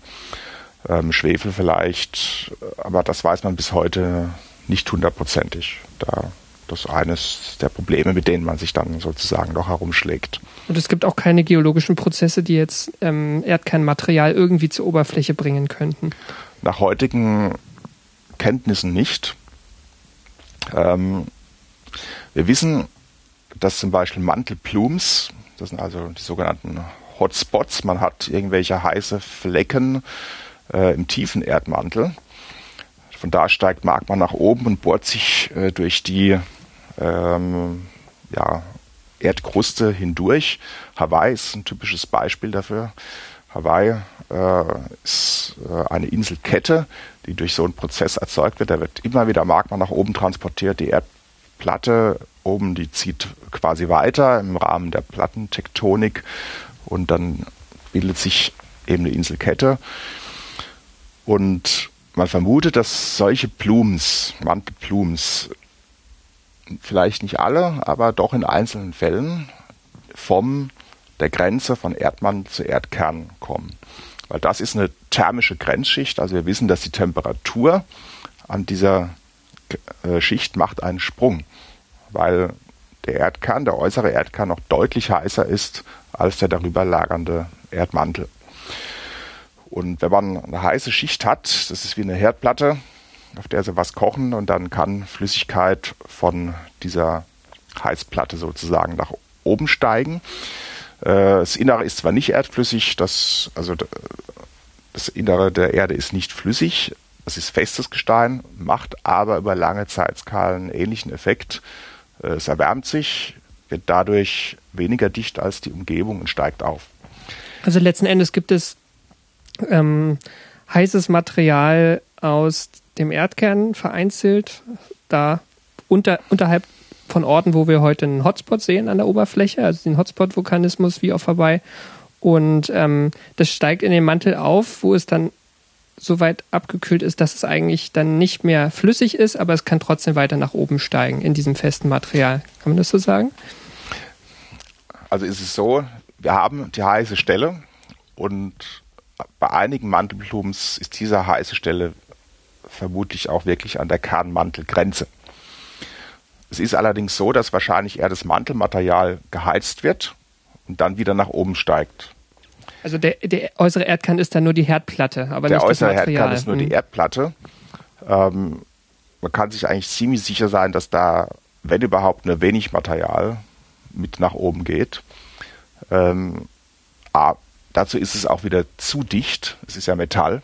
ähm, Schwefel vielleicht, aber das weiß man bis heute nicht hundertprozentig. Da das ist eines der Probleme, mit denen man sich dann sozusagen noch herumschlägt. Und es gibt auch keine geologischen Prozesse, die jetzt ähm, Erdkernmaterial irgendwie zur Oberfläche bringen könnten. Nach heutigen Kenntnissen nicht. Ähm, wir wissen, dass zum Beispiel Mantelplumes, das sind also die sogenannten Hotspots, man hat irgendwelche heiße Flecken äh, im tiefen Erdmantel. Von da steigt Magma nach oben und bohrt sich äh, durch die ähm, ja, Erdkruste hindurch. Hawaii ist ein typisches Beispiel dafür. Hawaii äh, ist äh, eine Inselkette, die durch so einen Prozess erzeugt wird. Da wird immer wieder Magma nach oben transportiert. Die Erdplatte oben, die zieht quasi weiter im Rahmen der Plattentektonik und dann bildet sich eben eine Inselkette. Und man vermutet, dass solche Plums, Mantelplums, vielleicht nicht alle, aber doch in einzelnen Fällen vom der Grenze von Erdmantel zu Erdkern kommen. Weil das ist eine thermische Grenzschicht. Also wir wissen, dass die Temperatur an dieser äh, Schicht macht einen Sprung, weil der Erdkern, der äußere Erdkern noch deutlich heißer ist als der darüber lagernde Erdmantel. Und wenn man eine heiße Schicht hat, das ist wie eine Herdplatte, auf der sie was kochen und dann kann Flüssigkeit von dieser Heißplatte sozusagen nach oben steigen. Äh, das Innere ist zwar nicht erdflüssig, das, also das Innere der Erde ist nicht flüssig, es ist festes Gestein, macht aber über lange Zeitskalen ähnlichen Effekt. Äh, es erwärmt sich, wird dadurch weniger dicht als die Umgebung und steigt auf. Also letzten Endes gibt es ähm, heißes Material aus dem Erdkern vereinzelt, da unter, unterhalb von Orten, wo wir heute einen Hotspot sehen an der Oberfläche, also den Hotspot-Vulkanismus wie auch vorbei. Und ähm, das steigt in den Mantel auf, wo es dann so weit abgekühlt ist, dass es eigentlich dann nicht mehr flüssig ist, aber es kann trotzdem weiter nach oben steigen in diesem festen Material. Kann man das so sagen? Also ist es so, wir haben die heiße Stelle und bei einigen Mantelblumens ist diese heiße Stelle vermutlich auch wirklich an der Kernmantelgrenze. Es ist allerdings so, dass wahrscheinlich eher das Mantelmaterial geheizt wird und dann wieder nach oben steigt. Also der, der äußere Erdkern ist dann nur die Herdplatte, aber der nicht äußere das Material. Erdkern ist nur die Hm. Erdplatte. Ähm, man kann sich eigentlich ziemlich sicher sein, dass da, wenn überhaupt, nur wenig Material mit nach oben geht. Ähm, dazu ist es auch wieder zu dicht. Es ist ja Metall.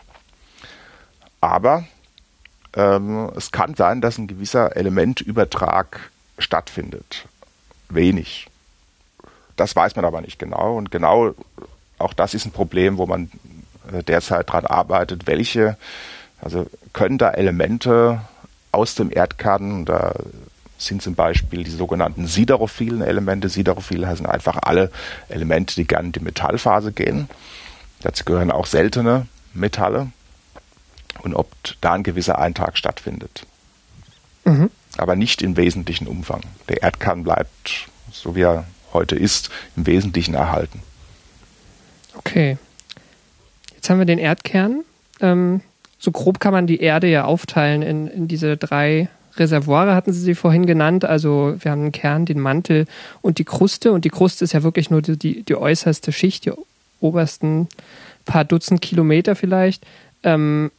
Aber ähm, es kann sein, dass ein gewisser Elementübertrag stattfindet. Wenig. Das weiß man aber nicht genau. Und genau auch das ist ein Problem, wo man äh, derzeit dran arbeitet. Welche, also können da Elemente aus dem Erdkern, da sind zum Beispiel die sogenannten siderophilen Elemente. Siderophil heißen einfach alle Elemente, die gerne in die Metallphase gehen. Dazu gehören auch seltene Metalle und ob da ein gewisser Eintrag stattfindet. Mhm. Aber nicht in wesentlichen Umfang. Der Erdkern bleibt, so wie er heute ist, im Wesentlichen erhalten. Okay. Jetzt haben wir den Erdkern. Ähm, so grob kann man die Erde ja aufteilen in, in diese drei Reservoire, hatten Sie sie vorhin genannt. Also wir haben den Kern, den Mantel und die Kruste. Und die Kruste ist ja wirklich nur die, die, die äußerste Schicht, die obersten paar Dutzend Kilometer vielleicht. Ähm,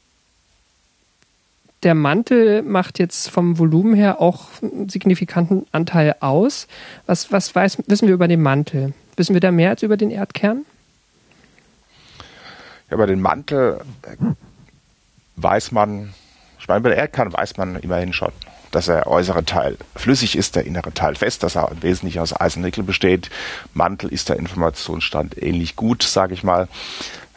der Mantel macht jetzt vom Volumen her auch einen signifikanten Anteil aus. Was, was weiß, wissen wir über den Mantel? Wissen wir da mehr als über den Erdkern? Ja, über den Mantel äh, weiß man, ich meine, bei der Erdkern weiß man immerhin schon, dass der äußere Teil flüssig ist, der innere Teil fest, dass er im Wesentlichen aus Eisen-Nickel besteht. Mantel ist der Informationsstand ähnlich gut, sage ich mal.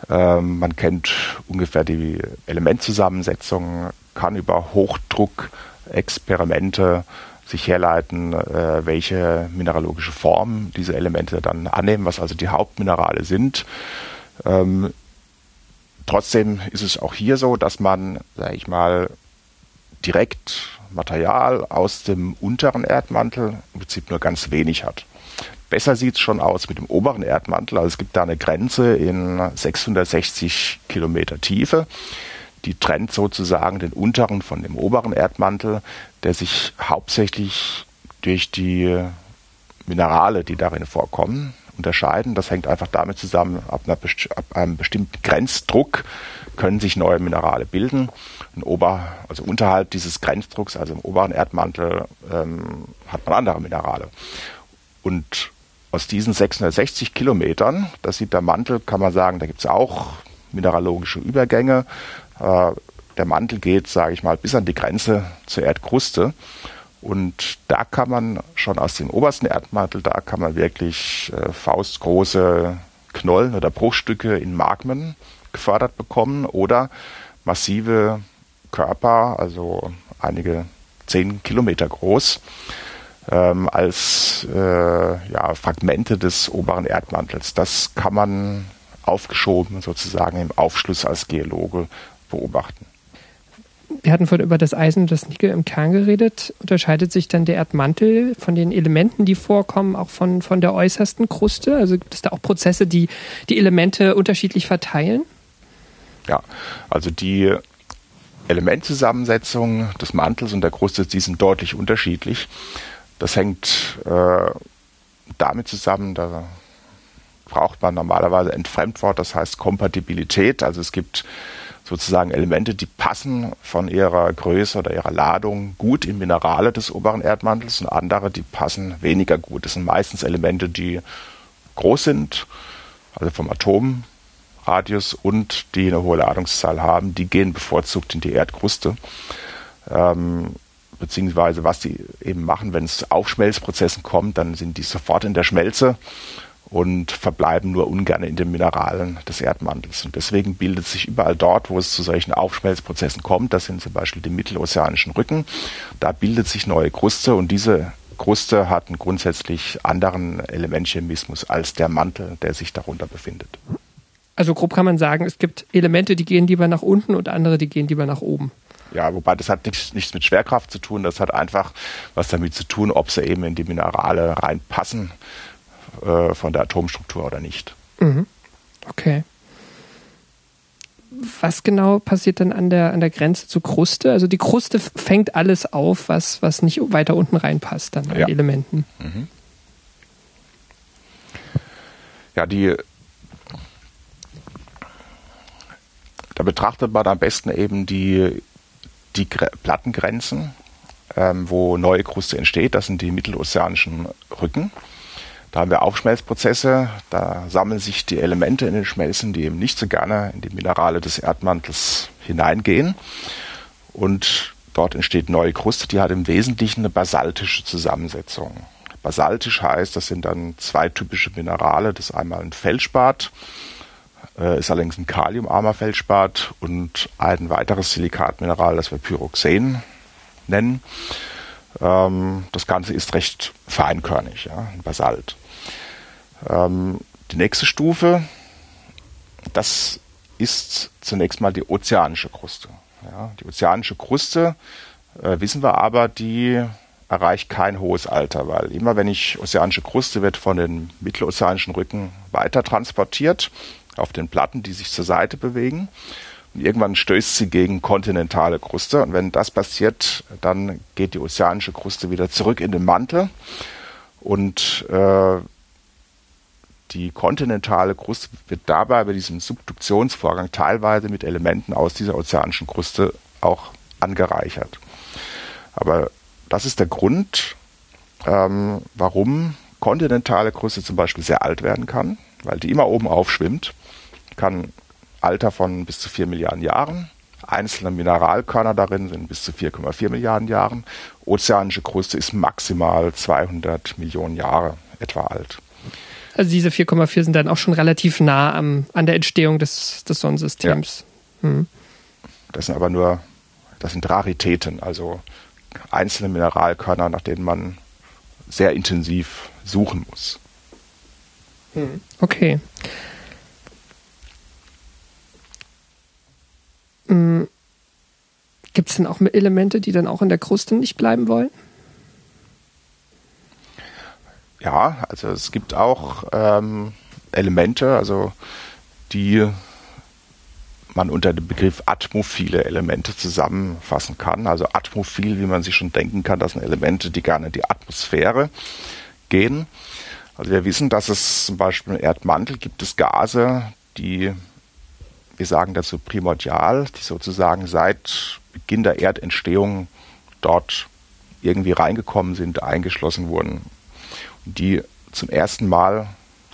Ähm, man kennt ungefähr die Elementzusammensetzung, kann über Hochdruckexperimente sich herleiten, äh, welche mineralogische Form diese Elemente dann annehmen, was also die Hauptminerale sind. Ähm, trotzdem ist es auch hier so, dass man, sage ich mal, direkt Material aus dem unteren Erdmantel im Prinzip nur ganz wenig hat. Besser sieht es schon aus mit dem oberen Erdmantel. Also es gibt da eine Grenze in 660 Kilometer Tiefe. Die trennt sozusagen den unteren von dem oberen Erdmantel, der sich hauptsächlich durch die Minerale, die darin vorkommen, unterscheiden. Das hängt einfach damit zusammen, ab, einer, ab einem bestimmten Grenzdruck können sich neue Minerale bilden. Und ober, also unterhalb dieses Grenzdrucks, also im oberen Erdmantel, ähm, hat man andere Minerale. Und aus diesen 660 Kilometern, das sieht der Mantel, kann man sagen, da gibt es auch mineralogische Übergänge. Äh, der Mantel geht, sage ich mal, bis an die Grenze zur Erdkruste. Und da kann man schon aus dem obersten Erdmantel, da kann man wirklich äh, faustgroße Knollen oder Bruchstücke in Magmen gefördert bekommen oder massive Körper, also einige zehn Kilometer groß, ähm, als äh, ja, Fragmente des oberen Erdmantels. Das kann man aufgeschoben sozusagen im Aufschluss als Geologe beobachten. Wir hatten vorhin über das Eisen und das Nickel im Kern geredet. Unterscheidet sich dann der Erdmantel von den Elementen, die vorkommen, auch von, von der äußersten Kruste? Also gibt es da auch Prozesse, die die Elemente unterschiedlich verteilen? Ja, also die Elementzusammensetzung des Mantels und der Kruste, die sind deutlich unterschiedlich. Das hängt äh, damit zusammen, da braucht man normalerweise ein Fremdwort, das heißt Kompatibilität. Also es gibt sozusagen Elemente, die passen von ihrer Größe oder ihrer Ladung gut in Minerale des oberen Erdmantels und andere, die passen weniger gut. Das sind meistens Elemente, die groß sind, also vom Atomradius und die eine hohe Ladungszahl haben. Die gehen bevorzugt in die Erdkruste. Ähm, beziehungsweise was die eben machen, wenn es zu Aufschmelzprozessen kommt, dann sind die sofort in der Schmelze und verbleiben nur ungern in den Mineralen des Erdmantels. Und deswegen bildet sich überall dort, wo es zu solchen Aufschmelzprozessen kommt, das sind zum Beispiel die mittelozeanischen Rücken, da bildet sich neue Kruste und diese Kruste hat einen grundsätzlich anderen Elementchemismus als der Mantel, der sich darunter befindet. Also grob kann man sagen, es gibt Elemente, die gehen lieber nach unten und andere, die gehen lieber nach oben. Ja, wobei das hat nichts, nichts mit Schwerkraft zu tun, das hat einfach was damit zu tun, ob sie eben in die Minerale reinpassen äh, von der Atomstruktur oder nicht. Mhm. Okay. was genau passiert dann an der, an der Grenze zur Kruste? Also die Kruste fängt alles auf, was, was nicht weiter unten reinpasst dann an ja. Elementen. Mhm. Ja, die da betrachtet man am besten eben die, die Plattengrenzen, ähm, wo neue Kruste entsteht. Das sind die mittelozeanischen Rücken. Da haben wir Aufschmelzprozesse, da sammeln sich die Elemente in den Schmelzen, die eben nicht so gerne in die Minerale des Erdmantels hineingehen. Und dort entsteht neue Kruste, die hat im Wesentlichen eine basaltische Zusammensetzung. Basaltisch heißt, das sind dann zwei typische Minerale. Das ist einmal ein Feldspat, äh, ist allerdings ein kaliumarmer Feldspat und ein weiteres Silikatmineral, das wir Pyroxen nennen. Ähm, das Ganze ist recht feinkörnig, ja, ein Basalt. Ähm, die nächste Stufe, das ist zunächst mal die ozeanische Kruste. Ja, die ozeanische Kruste, äh, wissen wir aber, die erreicht kein hohes Alter, weil immer wenn ich ozeanische Kruste wird von den mittelozeanischen Rücken weiter transportiert auf den Platten, die sich zur Seite bewegen. Und irgendwann stößt sie gegen kontinentale Kruste. Und wenn das passiert, dann geht die ozeanische Kruste wieder zurück in den Mantel. Und äh, die kontinentale Kruste wird dabei bei diesem Subduktionsvorgang teilweise mit Elementen aus dieser ozeanischen Kruste auch angereichert. Aber das ist der Grund, ähm, warum kontinentale Kruste zum Beispiel sehr alt werden kann, weil die immer oben aufschwimmt, kann Alter von bis zu 4 Milliarden Jahren. Einzelne Mineralkörner darin sind bis zu 4,4 Milliarden Jahren. Ozeanische Kruste ist maximal 200 Millionen Jahre etwa alt. Also diese 4,4 sind dann auch schon relativ nah am, an der Entstehung des, des Sonnensystems. Ja. Hm. Das sind aber nur, das sind Raritäten, also einzelne Mineralkörner, nach denen man sehr intensiv suchen muss. Hm. Okay. Hm. Gibt es denn auch Elemente, die dann auch in der Kruste nicht bleiben wollen? Ja, also es gibt auch ähm, Elemente, also die man unter dem Begriff atmophile Elemente zusammenfassen kann. Also atmophil, wie man sich schon denken kann, das sind Elemente, die gerne in die Atmosphäre gehen. Also wir wissen, dass es zum Beispiel im Erdmantel gibt es Gase, die, wir sagen dazu primordial, die sozusagen seit Beginn der Erdentstehung dort irgendwie reingekommen sind, eingeschlossen wurden die zum ersten Mal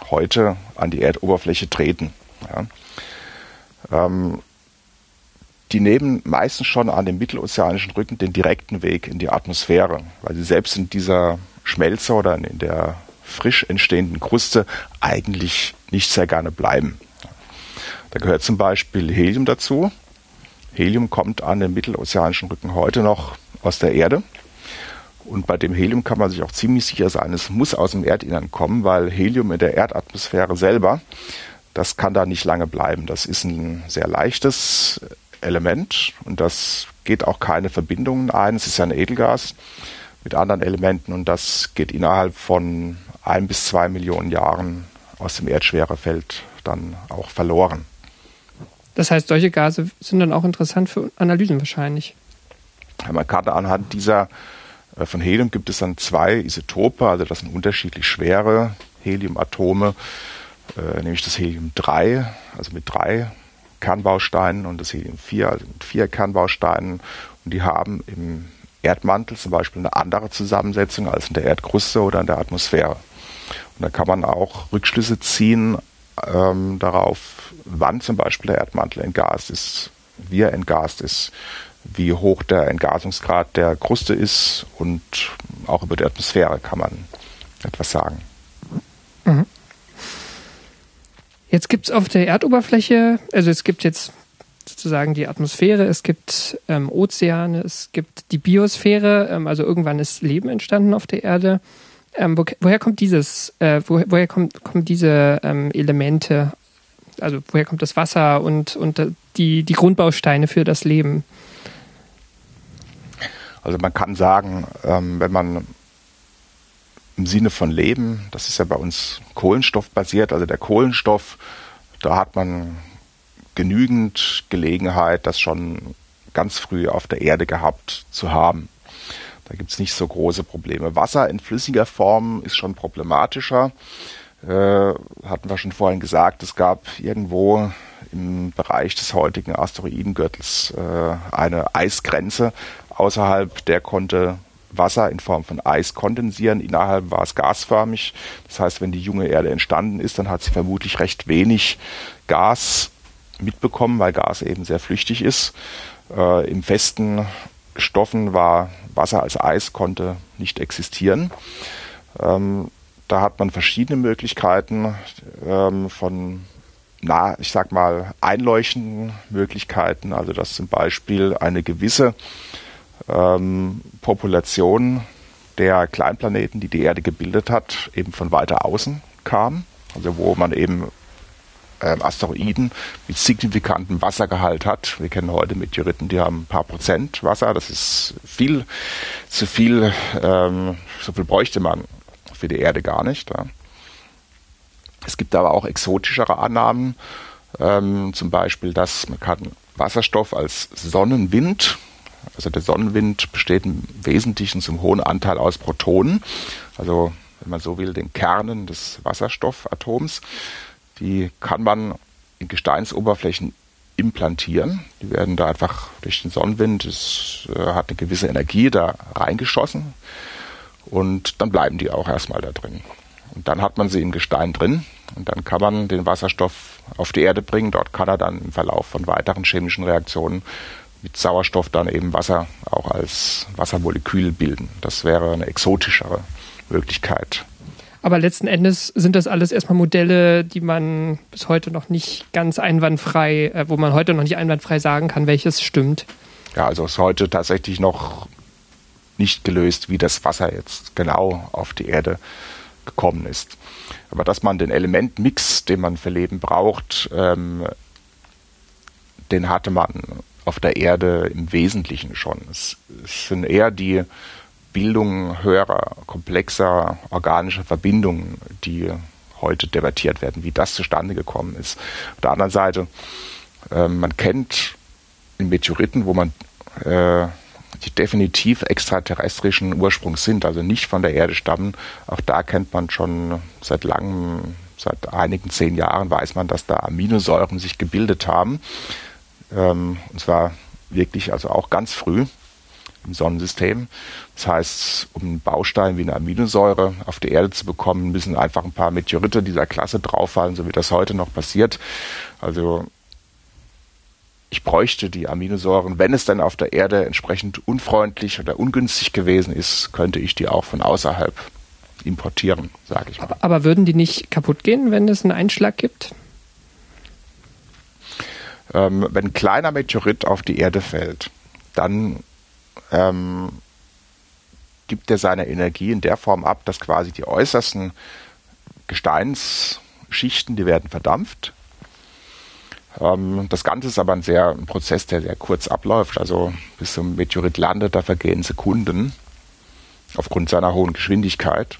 heute an die Erdoberfläche treten. Ja. Ähm, die nehmen meistens schon an dem mittelozeanischen Rücken den direkten Weg in die Atmosphäre, weil sie selbst in dieser Schmelze oder in der frisch entstehenden Kruste eigentlich nicht sehr gerne bleiben. Da gehört zum Beispiel Helium dazu. Helium kommt an den mittelozeanischen Rücken heute noch aus der Erde. Und bei dem Helium kann man sich auch ziemlich sicher sein, es muss aus dem Erdinnern kommen, weil Helium in der Erdatmosphäre selber, das kann da nicht lange bleiben. Das ist ein sehr leichtes Element und das geht auch keine Verbindungen ein. Es ist ja ein Edelgas mit anderen Elementen und das geht innerhalb von ein bis zwei Millionen Jahren aus dem Erdschwerefeld dann auch verloren. Das heißt, solche Gase sind dann auch interessant für Analysen wahrscheinlich. Man kann anhand dieser von Helium gibt es dann zwei Isotope, also das sind unterschiedlich schwere Heliumatome, äh, nämlich das Helium 3, also mit drei Kernbausteinen und das Helium 4, also mit vier Kernbausteinen. Und die haben im Erdmantel zum Beispiel eine andere Zusammensetzung als in der Erdkruste oder in der Atmosphäre. Und da kann man auch Rückschlüsse ziehen ähm, darauf, wann zum Beispiel der Erdmantel entgast ist, wie er entgast ist, wie hoch der Entgasungsgrad der Kruste ist und auch über die Atmosphäre kann man etwas sagen. Mhm. Jetzt gibt es auf der Erdoberfläche, also es gibt jetzt sozusagen die Atmosphäre, es gibt ähm, Ozeane, es gibt die Biosphäre, ähm, also irgendwann ist Leben entstanden auf der Erde. Ähm, wo, woher kommt dieses, äh, wo, woher kommt, kommen diese ähm, Elemente? Also woher kommt das Wasser und, und die, die Grundbausteine für das Leben? Also man kann sagen, ähm, wenn man im Sinne von Leben, das ist ja bei uns kohlenstoffbasiert, also der Kohlenstoff, da hat man genügend Gelegenheit, das schon ganz früh auf der Erde gehabt zu haben. Da gibt es nicht so große Probleme. Wasser in flüssiger Form ist schon problematischer. Äh, hatten wir schon vorhin gesagt, es gab irgendwo im Bereich des heutigen Asteroidengürtels äh, eine Eisgrenze. Außerhalb der konnte Wasser in Form von Eis kondensieren. Innerhalb war es gasförmig. Das heißt, wenn die junge Erde entstanden ist, dann hat sie vermutlich recht wenig Gas mitbekommen, weil Gas eben sehr flüchtig ist. Äh, Im festen Stoffen war Wasser als Eis konnte nicht existieren. Ähm, da hat man verschiedene Möglichkeiten ähm, von na, ich sag mal, einleuchtenden Möglichkeiten, also dass zum Beispiel eine gewisse ähm, Population der Kleinplaneten, die die Erde gebildet hat, eben von weiter außen kam. Also wo man eben ähm, Asteroiden mit signifikantem Wassergehalt hat. Wir kennen heute Meteoriten, die haben ein paar Prozent Wasser. Das ist viel zu viel. Ähm, so viel bräuchte man für die Erde gar nicht. Ja. Es gibt aber auch exotischere Annahmen, ähm, zum Beispiel, dass man kann Wasserstoff als Sonnenwind also der Sonnenwind besteht im Wesentlichen zum hohen Anteil aus Protonen, also wenn man so will, den Kernen des Wasserstoffatoms. Die kann man in Gesteinsoberflächen implantieren. Die werden da einfach durch den Sonnenwind, es äh, hat eine gewisse Energie da reingeschossen und dann bleiben die auch erstmal da drin. Und dann hat man sie im Gestein drin und dann kann man den Wasserstoff auf die Erde bringen. Dort kann er dann im Verlauf von weiteren chemischen Reaktionen mit Sauerstoff dann eben Wasser auch als Wassermolekül bilden. Das wäre eine exotischere Möglichkeit. Aber letzten Endes sind das alles erstmal Modelle, die man bis heute noch nicht ganz einwandfrei, äh, wo man heute noch nicht einwandfrei sagen kann, welches stimmt. Ja, also ist heute tatsächlich noch nicht gelöst, wie das Wasser jetzt genau auf die Erde gekommen ist. Aber dass man den Elementmix, den man für Leben braucht, ähm, den hatte man auf der Erde im Wesentlichen schon. Es, es sind eher die Bildung höherer, komplexer organischer Verbindungen, die heute debattiert werden, wie das zustande gekommen ist. Auf der anderen Seite, äh, man kennt in Meteoriten, wo man äh, die definitiv extraterrestrischen Ursprungs sind, also nicht von der Erde stammen. Auch da kennt man schon seit langem, seit einigen zehn Jahren weiß man, dass da Aminosäuren sich gebildet haben. Ähm, und zwar wirklich also auch ganz früh im Sonnensystem. Das heißt, um einen Baustein wie eine Aminosäure auf die Erde zu bekommen, müssen einfach ein paar Meteorite dieser Klasse drauffallen, so wie das heute noch passiert. Also ich bräuchte die Aminosäuren, wenn es dann auf der Erde entsprechend unfreundlich oder ungünstig gewesen ist, könnte ich die auch von außerhalb importieren, sage ich mal. Aber, aber würden die nicht kaputt gehen, wenn es einen Einschlag gibt? Ähm, wenn ein kleiner Meteorit auf die Erde fällt, dann ähm, gibt er seine Energie in der Form ab, dass quasi die äußersten Gesteinsschichten, die werden verdampft. Ähm, das Ganze ist aber ein, sehr, ein Prozess, der sehr kurz abläuft. Also bis ein Meteorit landet, da vergehen Sekunden aufgrund seiner hohen Geschwindigkeit.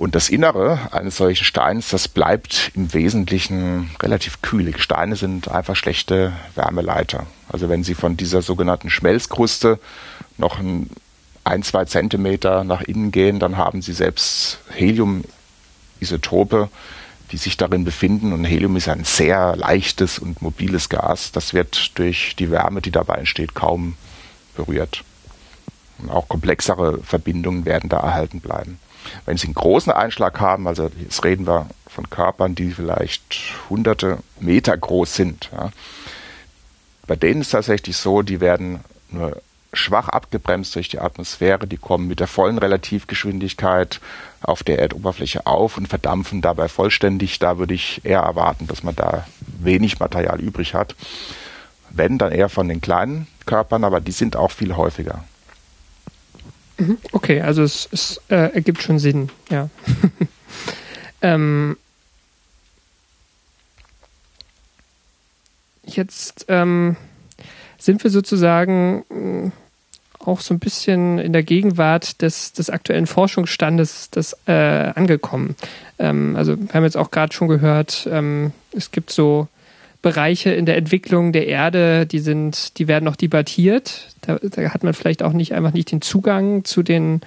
Und das Innere eines solchen Steins, das bleibt im Wesentlichen relativ kühl. Steine sind einfach schlechte Wärmeleiter. Also wenn sie von dieser sogenannten Schmelzkruste noch ein, ein zwei Zentimeter nach innen gehen, dann haben sie selbst Heliumisotope, die sich darin befinden. Und Helium ist ein sehr leichtes und mobiles Gas. Das wird durch die Wärme, die dabei entsteht, kaum berührt. Und auch komplexere Verbindungen werden da erhalten bleiben. Wenn sie einen großen Einschlag haben, also jetzt reden wir von Körpern, die vielleicht hunderte Meter groß sind, ja, bei denen ist es tatsächlich so, die werden nur schwach abgebremst durch die Atmosphäre, die kommen mit der vollen Relativgeschwindigkeit auf der Erdoberfläche auf und verdampfen dabei vollständig. Da würde ich eher erwarten, dass man da wenig Material übrig hat. Wenn, dann eher von den kleinen Körpern, aber die sind auch viel häufiger. Mhm. Okay, also es, es äh, ergibt schon Sinn, ja. ähm, jetzt ähm, sind wir sozusagen äh, auch so ein bisschen in der Gegenwart des, des aktuellen Forschungsstandes des, äh, angekommen. Ähm, also wir haben jetzt auch gerade schon gehört, ähm, es gibt so Bereiche in der Entwicklung der Erde, die sind, die werden noch debattiert. Da, da hat man vielleicht auch nicht einfach nicht den Zugang zu den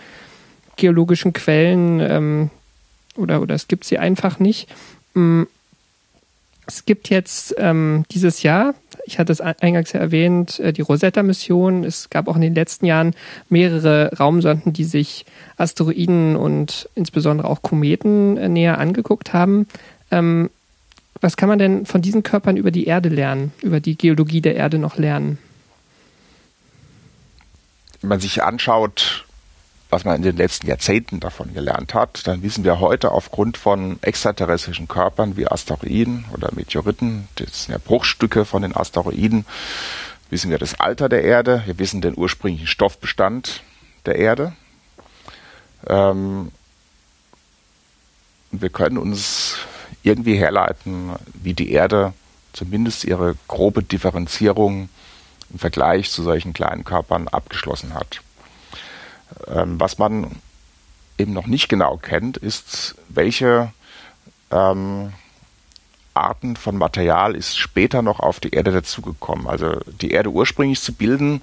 geologischen Quellen ähm, oder, oder es gibt sie einfach nicht. Mm, es gibt jetzt ähm, dieses Jahr, ich hatte es eingangs ja erwähnt, äh, die Rosetta-Mission. Es gab auch in den letzten Jahren mehrere Raumsonden, die sich Asteroiden und insbesondere auch Kometen äh, näher angeguckt haben. Ähm, was kann man denn von diesen Körpern über die Erde lernen, über die Geologie der Erde noch lernen? Wenn man sich anschaut, was man in den letzten Jahrzehnten davon gelernt hat, dann wissen wir heute aufgrund von extraterrestrischen Körpern wie Asteroiden oder Meteoriten, das sind ja Bruchstücke von den Asteroiden, wissen wir das Alter der Erde, wir wissen den ursprünglichen Stoffbestand der Erde. Ähm, wir können uns irgendwie herleiten, wie die Erde zumindest ihre grobe Differenzierung im Vergleich zu solchen kleinen Körpern abgeschlossen hat. Ähm, was man eben noch nicht genau kennt, ist, welche ähm, Arten von Material ist später noch auf die Erde dazugekommen. Also die Erde ursprünglich zu bilden,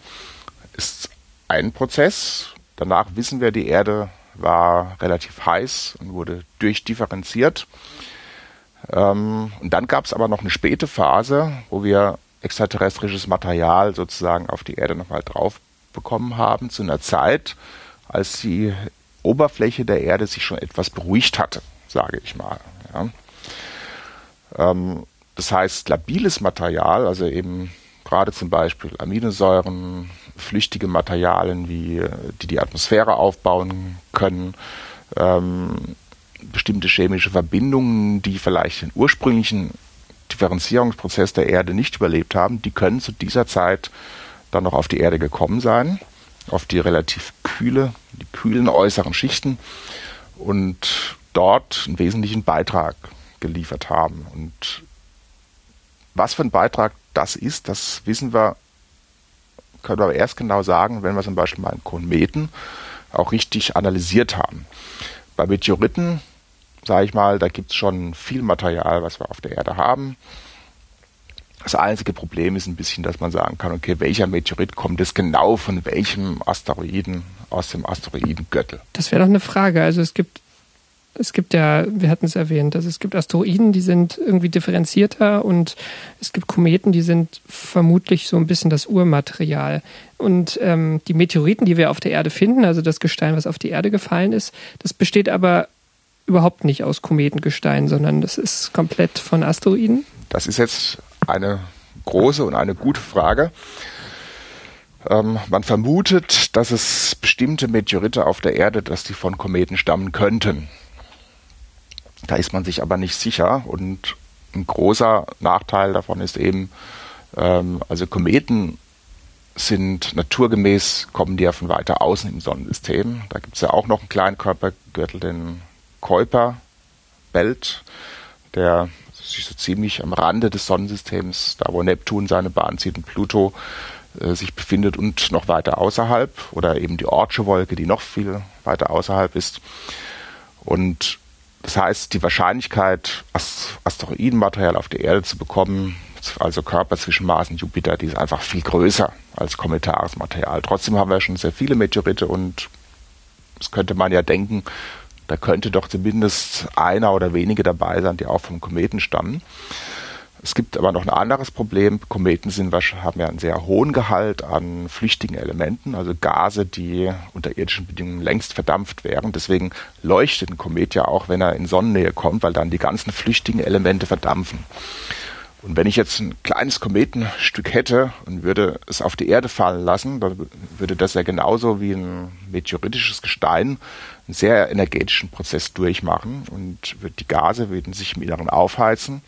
ist ein Prozess. Danach wissen wir, die Erde war relativ heiß und wurde durchdifferenziert. Ähm, und dann gab es aber noch eine späte Phase, wo wir extraterrestrisches Material sozusagen auf die Erde nochmal drauf bekommen haben, zu einer Zeit, als die Oberfläche der Erde sich schon etwas beruhigt hatte, sage ich mal. Ja. Ähm, das heißt, labiles Material, also eben gerade zum Beispiel Aminosäuren, flüchtige Materialien, wie, die die Atmosphäre aufbauen können, ähm, bestimmte chemische Verbindungen, die vielleicht den ursprünglichen Differenzierungsprozess der Erde nicht überlebt haben, die können zu dieser Zeit dann noch auf die Erde gekommen sein auf die relativ kühle, die kühlen äußeren Schichten und dort einen wesentlichen Beitrag geliefert haben. Und was für ein Beitrag das ist, das wissen wir, können wir aber erst genau sagen, wenn wir zum Beispiel mal einen Kometen auch richtig analysiert haben. Bei Meteoriten, sage ich mal, da gibt es schon viel Material, was wir auf der Erde haben. Das einzige Problem ist ein bisschen, dass man sagen kann, okay, welcher Meteorit kommt es genau von welchem Asteroiden aus dem Asteroidengürtel? Das wäre doch eine Frage. Also es gibt, es gibt ja, wir hatten es erwähnt, also es gibt Asteroiden, die sind irgendwie differenzierter und es gibt Kometen, die sind vermutlich so ein bisschen das Urmaterial. Und ähm, die Meteoriten, die wir auf der Erde finden, also das Gestein, was auf die Erde gefallen ist, das besteht aber überhaupt nicht aus Kometengestein, sondern das ist komplett von Asteroiden. Das ist jetzt eine große und eine gute Frage. Ähm, man vermutet, dass es bestimmte Meteorite auf der Erde, dass die von Kometen stammen könnten. Da ist man sich aber nicht sicher und ein großer Nachteil davon ist eben, ähm, also Kometen sind naturgemäß, kommen die ja von weiter außen im Sonnensystem. Da gibt es ja auch noch einen kleinen Körpergürtel, den Kuiper-Belt, der sich so ziemlich am Rande des Sonnensystems, da wo Neptun seine Bahn zieht und Pluto äh, sich befindet und noch weiter außerhalb oder eben die Ortsche Wolke, die noch viel weiter außerhalb ist. Und das heißt, die Wahrscheinlichkeit, Asteroidenmaterial auf der Erde zu bekommen, also Körper zwischen Mars und Jupiter, die ist einfach viel größer als kometares Material. Trotzdem haben wir schon sehr viele Meteorite und das könnte man ja denken, da könnte doch zumindest einer oder wenige dabei sein, die auch vom Kometen stammen. Es gibt aber noch ein anderes Problem. Kometen sind, haben ja einen sehr hohen Gehalt an flüchtigen Elementen, also Gase, die unter irdischen Bedingungen längst verdampft wären. Deswegen leuchtet ein Komet ja auch, wenn er in Sonnennähe kommt, weil dann die ganzen flüchtigen Elemente verdampfen. Und wenn ich jetzt ein kleines Kometenstück hätte und würde es auf die Erde fallen lassen, dann würde das ja genauso wie ein meteoritisches Gestein einen sehr energetischen Prozess durchmachen und die Gase würden sich im Inneren aufheizen.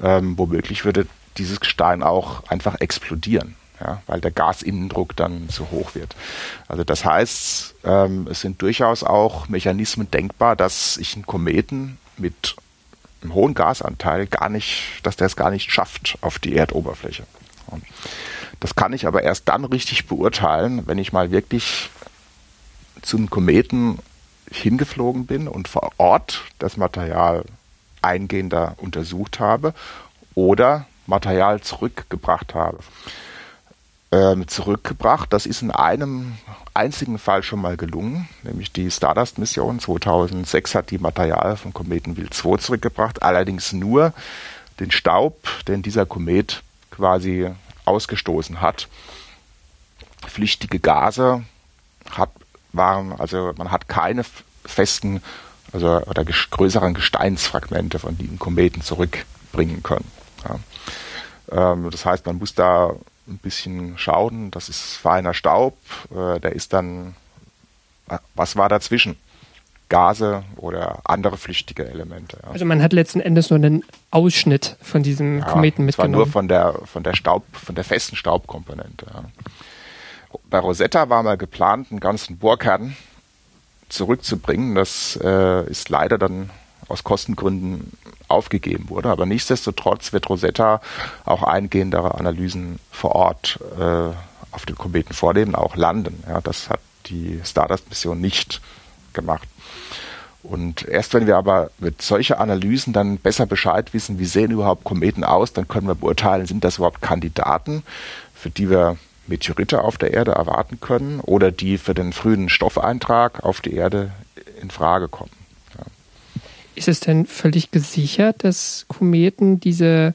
Ähm, womöglich würde dieses Gestein auch einfach explodieren, ja, weil der Gasinnendruck dann zu hoch wird. Also das heißt, ähm, es sind durchaus auch Mechanismen denkbar, dass ich einen Kometen mit einem hohen Gasanteil gar nicht, dass der es gar nicht schafft auf die Erdoberfläche. Das kann ich aber erst dann richtig beurteilen, wenn ich mal wirklich zu einem Kometen hingeflogen bin und vor Ort das Material eingehender untersucht habe oder Material zurückgebracht habe. Ähm, zurückgebracht, das ist in einem einzigen Fall schon mal gelungen, nämlich die Stardust-Mission 2006 hat die Material vom Kometen Wild 2 zurückgebracht, allerdings nur den Staub, den dieser Komet quasi ausgestoßen hat. Flüchtige Gase hat, waren, also man hat keine festen also oder größeren Gesteinsfragmente von diesen Kometen zurückbringen können. Ja. Ähm, das heißt, man muss da ein bisschen schauen. Das ist feiner Staub. Äh, der ist dann, äh, was war dazwischen? Gase oder andere flüchtige Elemente. Ja. Also man hat letzten Endes nur einen Ausschnitt von diesem ja, Kometen mitgenommen. Zwar nur von der von der Staub, von der festen Staubkomponente. Ja. Bei Rosetta war mal geplant, einen ganzen Bohrkern zurückzubringen. Das äh, ist leider dann aus Kostengründen aufgegeben wurde. Aber nichtsdestotrotz wird Rosetta auch eingehendere Analysen vor Ort äh, auf den Kometen vornehmen, auch landen. Ja, das hat die Stardust-Mission nicht gemacht. Und erst wenn wir aber mit solchen Analysen dann besser Bescheid wissen, wie sehen überhaupt Kometen aus, dann können wir beurteilen, sind das überhaupt Kandidaten, für die wir Meteorite auf der Erde erwarten können oder die für den frühen Stoffeintrag auf die Erde in Frage kommen. Ja. Ist es denn völlig gesichert, dass Kometen diese,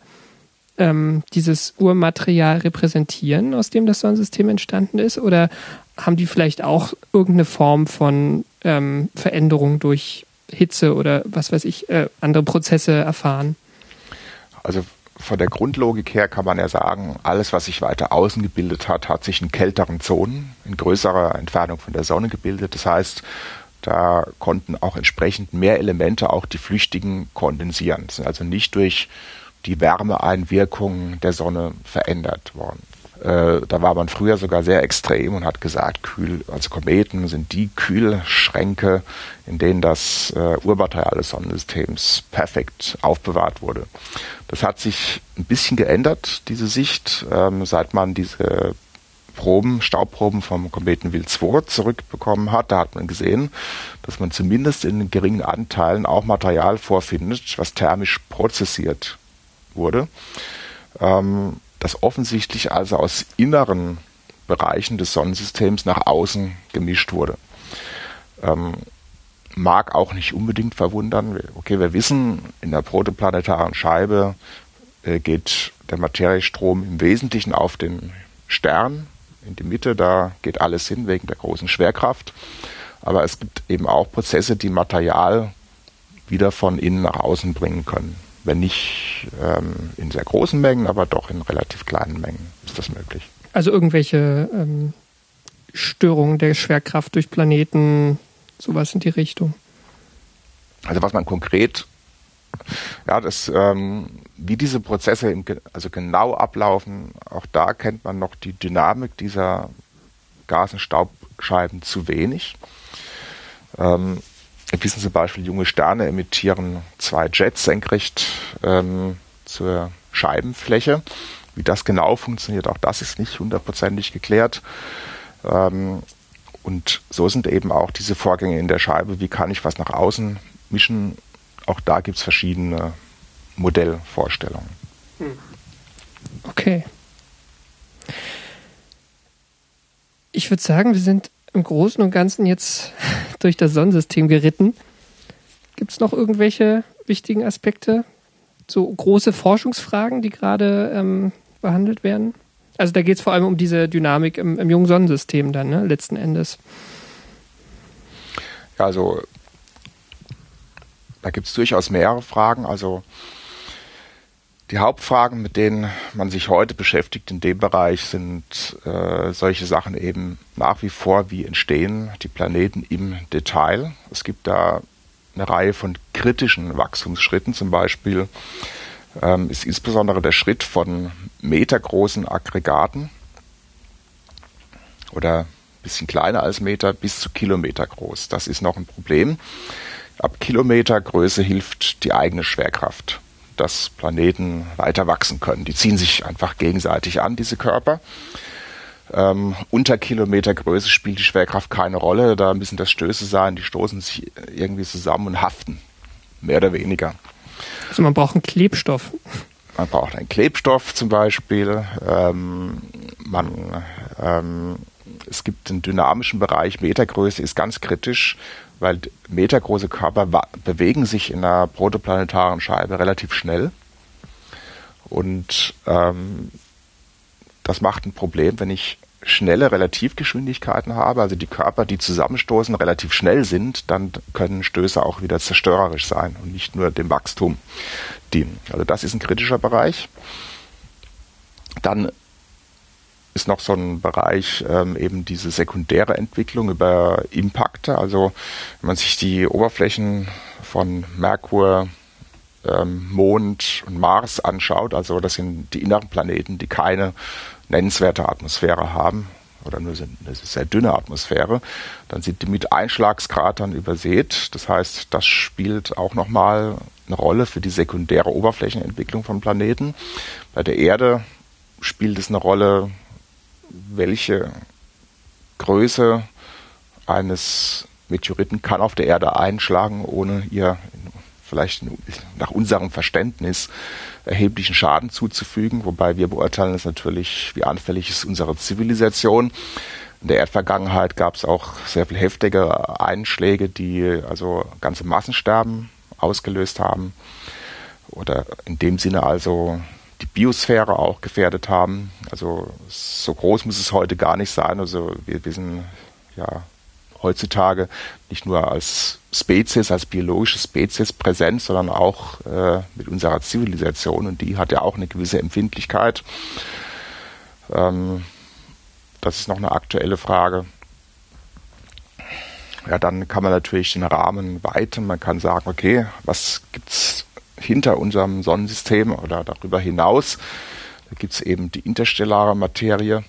ähm, dieses Urmaterial repräsentieren, aus dem das Sonnensystem entstanden ist? Oder haben die vielleicht auch irgendeine Form von ähm, Veränderung durch Hitze oder was weiß ich, äh, andere Prozesse erfahren? Also von der Grundlogik her kann man ja sagen, alles, was sich weiter außen gebildet hat, hat sich in kälteren Zonen, in größerer Entfernung von der Sonne gebildet. Das heißt, da konnten auch entsprechend mehr Elemente, auch die flüchtigen, kondensieren. Das sind also nicht durch die Wärmeeinwirkung der Sonne verändert worden. Äh, da war man früher sogar sehr extrem und hat gesagt, kühl, also Kometen sind die Kühlschränke, in denen das äh, Urmaterial des Sonnensystems perfekt aufbewahrt wurde. Das hat sich ein bisschen geändert, diese Sicht, ähm, seit man diese Proben, Staubproben vom Kometen Wild 2 zurückbekommen hat. Da hat man gesehen, dass man zumindest in geringen Anteilen auch Material vorfindet, was thermisch prozessiert wurde. Ähm, das offensichtlich also aus inneren Bereichen des Sonnensystems nach außen gemischt wurde. Ähm, mag auch nicht unbedingt verwundern. Okay, wir wissen, in der protoplanetaren Scheibe äh, geht der Materiestrom im Wesentlichen auf den Stern in die Mitte, da geht alles hin wegen der großen Schwerkraft. Aber es gibt eben auch Prozesse, die Material wieder von innen nach außen bringen können. Wenn nicht ähm, in sehr großen Mengen, aber doch in relativ kleinen Mengen ist das möglich. Also irgendwelche ähm, Störungen der Schwerkraft durch Planeten, sowas in die Richtung. Also was man konkret, ja, das, ähm, wie diese Prozesse im, also genau ablaufen, auch da kennt man noch die Dynamik dieser Gas- und Staubscheiben zu wenig. Ähm, wissen zum Beispiel, junge Sterne emittieren zwei Jets senkrecht ähm, zur Scheibenfläche. Wie das genau funktioniert, auch das ist nicht hundertprozentig geklärt. Ähm, und so sind eben auch diese Vorgänge in der Scheibe. Wie kann ich was nach außen mischen? Auch da gibt es verschiedene Modellvorstellungen. Hm. Okay. Ich würde sagen, wir sind im Großen und Ganzen jetzt durch das Sonnensystem geritten. Gibt es noch irgendwelche wichtigen Aspekte? So große Forschungsfragen, die gerade ähm, behandelt werden? Also da geht es vor allem um diese Dynamik im, im jungen Sonnensystem dann, ne, letzten Endes. Ja, also da gibt es durchaus mehrere Fragen. Also die Hauptfragen, mit denen man sich heute beschäftigt in dem Bereich, sind äh, solche Sachen eben nach wie vor, wie entstehen die Planeten im Detail. Es gibt da eine Reihe von kritischen Wachstumsschritten, zum Beispiel ähm, ist insbesondere der Schritt von metergroßen Aggregaten oder ein bisschen kleiner als Meter bis zu Kilometer groß. Das ist noch ein Problem. Ab Kilometergröße hilft die eigene Schwerkraft dass Planeten weiter wachsen können. Die ziehen sich einfach gegenseitig an, diese Körper. Ähm, unter Kilometergröße spielt die Schwerkraft keine Rolle. Da müssen das Stöße sein, die stoßen sich irgendwie zusammen und haften. Mehr oder weniger. Also man braucht einen Klebstoff. man braucht einen Klebstoff zum Beispiel. Ähm, man, ähm, es gibt einen dynamischen Bereich, Metergröße ist ganz kritisch, weil metergroße Körper bewegen sich in einer protoplanetaren Scheibe relativ schnell. Und ähm, das macht ein Problem, wenn ich schnelle Relativgeschwindigkeiten habe, also die Körper, die zusammenstoßen, relativ schnell sind, dann können Stöße auch wieder zerstörerisch sein und nicht nur dem Wachstum dienen. Also das ist ein kritischer Bereich. Dann ist noch so ein Bereich ähm, eben diese sekundäre Entwicklung über Impakte. Also wenn man sich die Oberflächen von Merkur, ähm, Mond und Mars anschaut, also das sind die inneren Planeten, die keine nennenswerte Atmosphäre haben oder nur eine sehr dünne Atmosphäre, dann sind die mit Einschlagskratern übersät. Das heißt, das spielt auch nochmal eine Rolle für die sekundäre Oberflächenentwicklung von Planeten. Bei der Erde spielt es eine Rolle, welche Größe eines Meteoriten kann auf der Erde einschlagen, ohne ihr vielleicht nach unserem Verständnis erheblichen Schaden zuzufügen, wobei wir beurteilen es natürlich, wie anfällig ist unsere Zivilisation. In der Erdvergangenheit gab es auch sehr viel heftige Einschläge, die also ganze Massensterben ausgelöst haben oder in dem Sinne also die Biosphäre auch gefährdet haben. Also so groß muss es heute gar nicht sein. Also wir, sind ja heutzutage nicht nur als Spezies, als biologische Spezies präsent, sondern auch äh, mit unserer Zivilisation und die hat ja auch eine gewisse Empfindlichkeit. Ähm, das ist noch eine aktuelle Frage. Ja, dann kann man natürlich den Rahmen weiten. Man kann sagen, okay, was gibt es hinter unserem Sonnensystem oder darüber hinaus? Da gibt es eben die interstellare Materie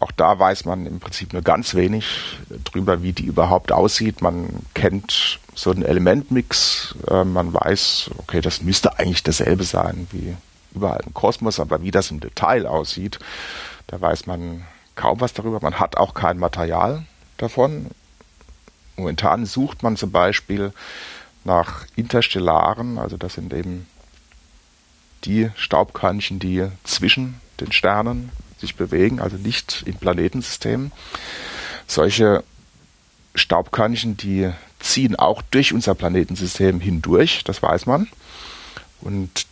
auch da weiß man im Prinzip nur ganz wenig drüber, wie die überhaupt aussieht. Man kennt so einen Elementmix. Äh, man weiß, okay, das müsste eigentlich dasselbe sein wie überall im Kosmos, aber wie das im Detail aussieht, da weiß man kaum was darüber. Man hat auch kein Material davon. Momentan sucht man zum Beispiel nach Interstellaren, also das sind eben die Staubkörnchen, die zwischen den Sternen sich bewegen, also nicht im Planetensystem. Solche Staubkörnchen, die ziehen auch durch unser Planetensystem hindurch, das weiß man. Und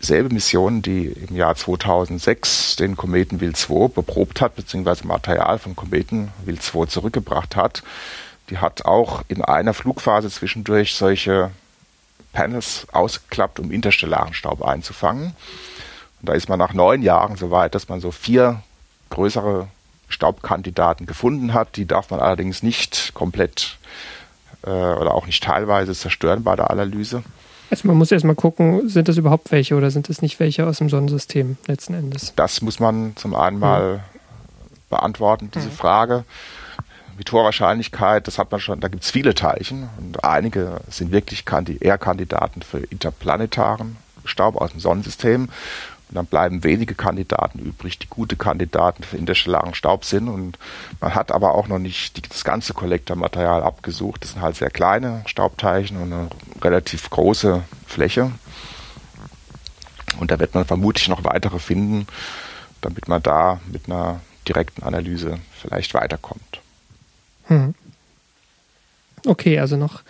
dieselbe Mission, die im Jahr 2006 den Kometen Will 2 beprobt hat, beziehungsweise Material vom Kometen Will 2 zurückgebracht hat, die hat auch in einer Flugphase zwischendurch solche Panels ausgeklappt, um interstellaren Staub einzufangen. Und da ist man nach neun Jahren so weit, dass man so vier größere Staubkandidaten gefunden hat. Die darf man allerdings nicht komplett äh, oder auch nicht teilweise zerstören bei der Analyse. Also man muss erstmal gucken, sind das überhaupt welche oder sind das nicht welche aus dem Sonnensystem letzten Endes? Das muss man zum einen mal hm. beantworten, diese hm. Frage. Mit hoher Wahrscheinlichkeit, das hat man schon, da gibt es viele Teilchen und einige sind wirklich eher Kandidaten für interplanetaren Staub aus dem Sonnensystem. Und dann bleiben wenige Kandidaten übrig, die gute Kandidaten für interstellaren Staub sind. Und man hat aber auch noch nicht die, das ganze Kollektormaterial abgesucht. Das sind halt sehr kleine Staubteilchen und eine relativ große Fläche. Und da wird man vermutlich noch weitere finden, damit man da mit einer direkten Analyse vielleicht weiterkommt. Hm. Okay, also noch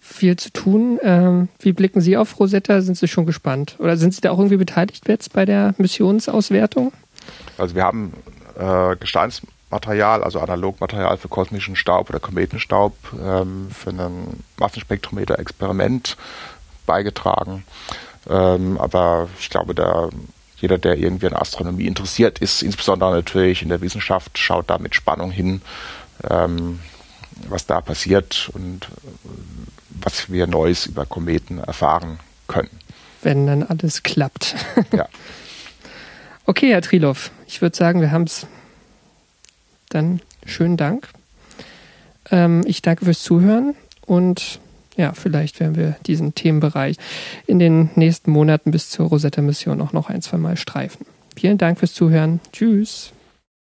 viel zu tun. Ähm, wie blicken Sie auf Rosetta? Sind Sie schon gespannt? Oder sind Sie da auch irgendwie beteiligt jetzt bei der Missionsauswertung? Also wir haben äh, Gesteinsmaterial, also Analogmaterial für kosmischen Staub oder Kometenstaub ähm, für ein Massenspektrometer-Experiment beigetragen. Ähm, aber ich glaube, da jeder, der irgendwie an Astronomie interessiert ist, insbesondere natürlich in der Wissenschaft, schaut da mit Spannung hin, ähm, was da passiert und was wir Neues über Kometen erfahren können. Wenn dann alles klappt. ja. Okay, Herr Trilov, ich würde sagen, wir haben es. Dann schönen Dank. Ähm, ich danke fürs Zuhören und ja, vielleicht werden wir diesen Themenbereich in den nächsten Monaten bis zur Rosetta-Mission auch noch ein, zwei Mal streifen. Vielen Dank fürs Zuhören. Tschüss.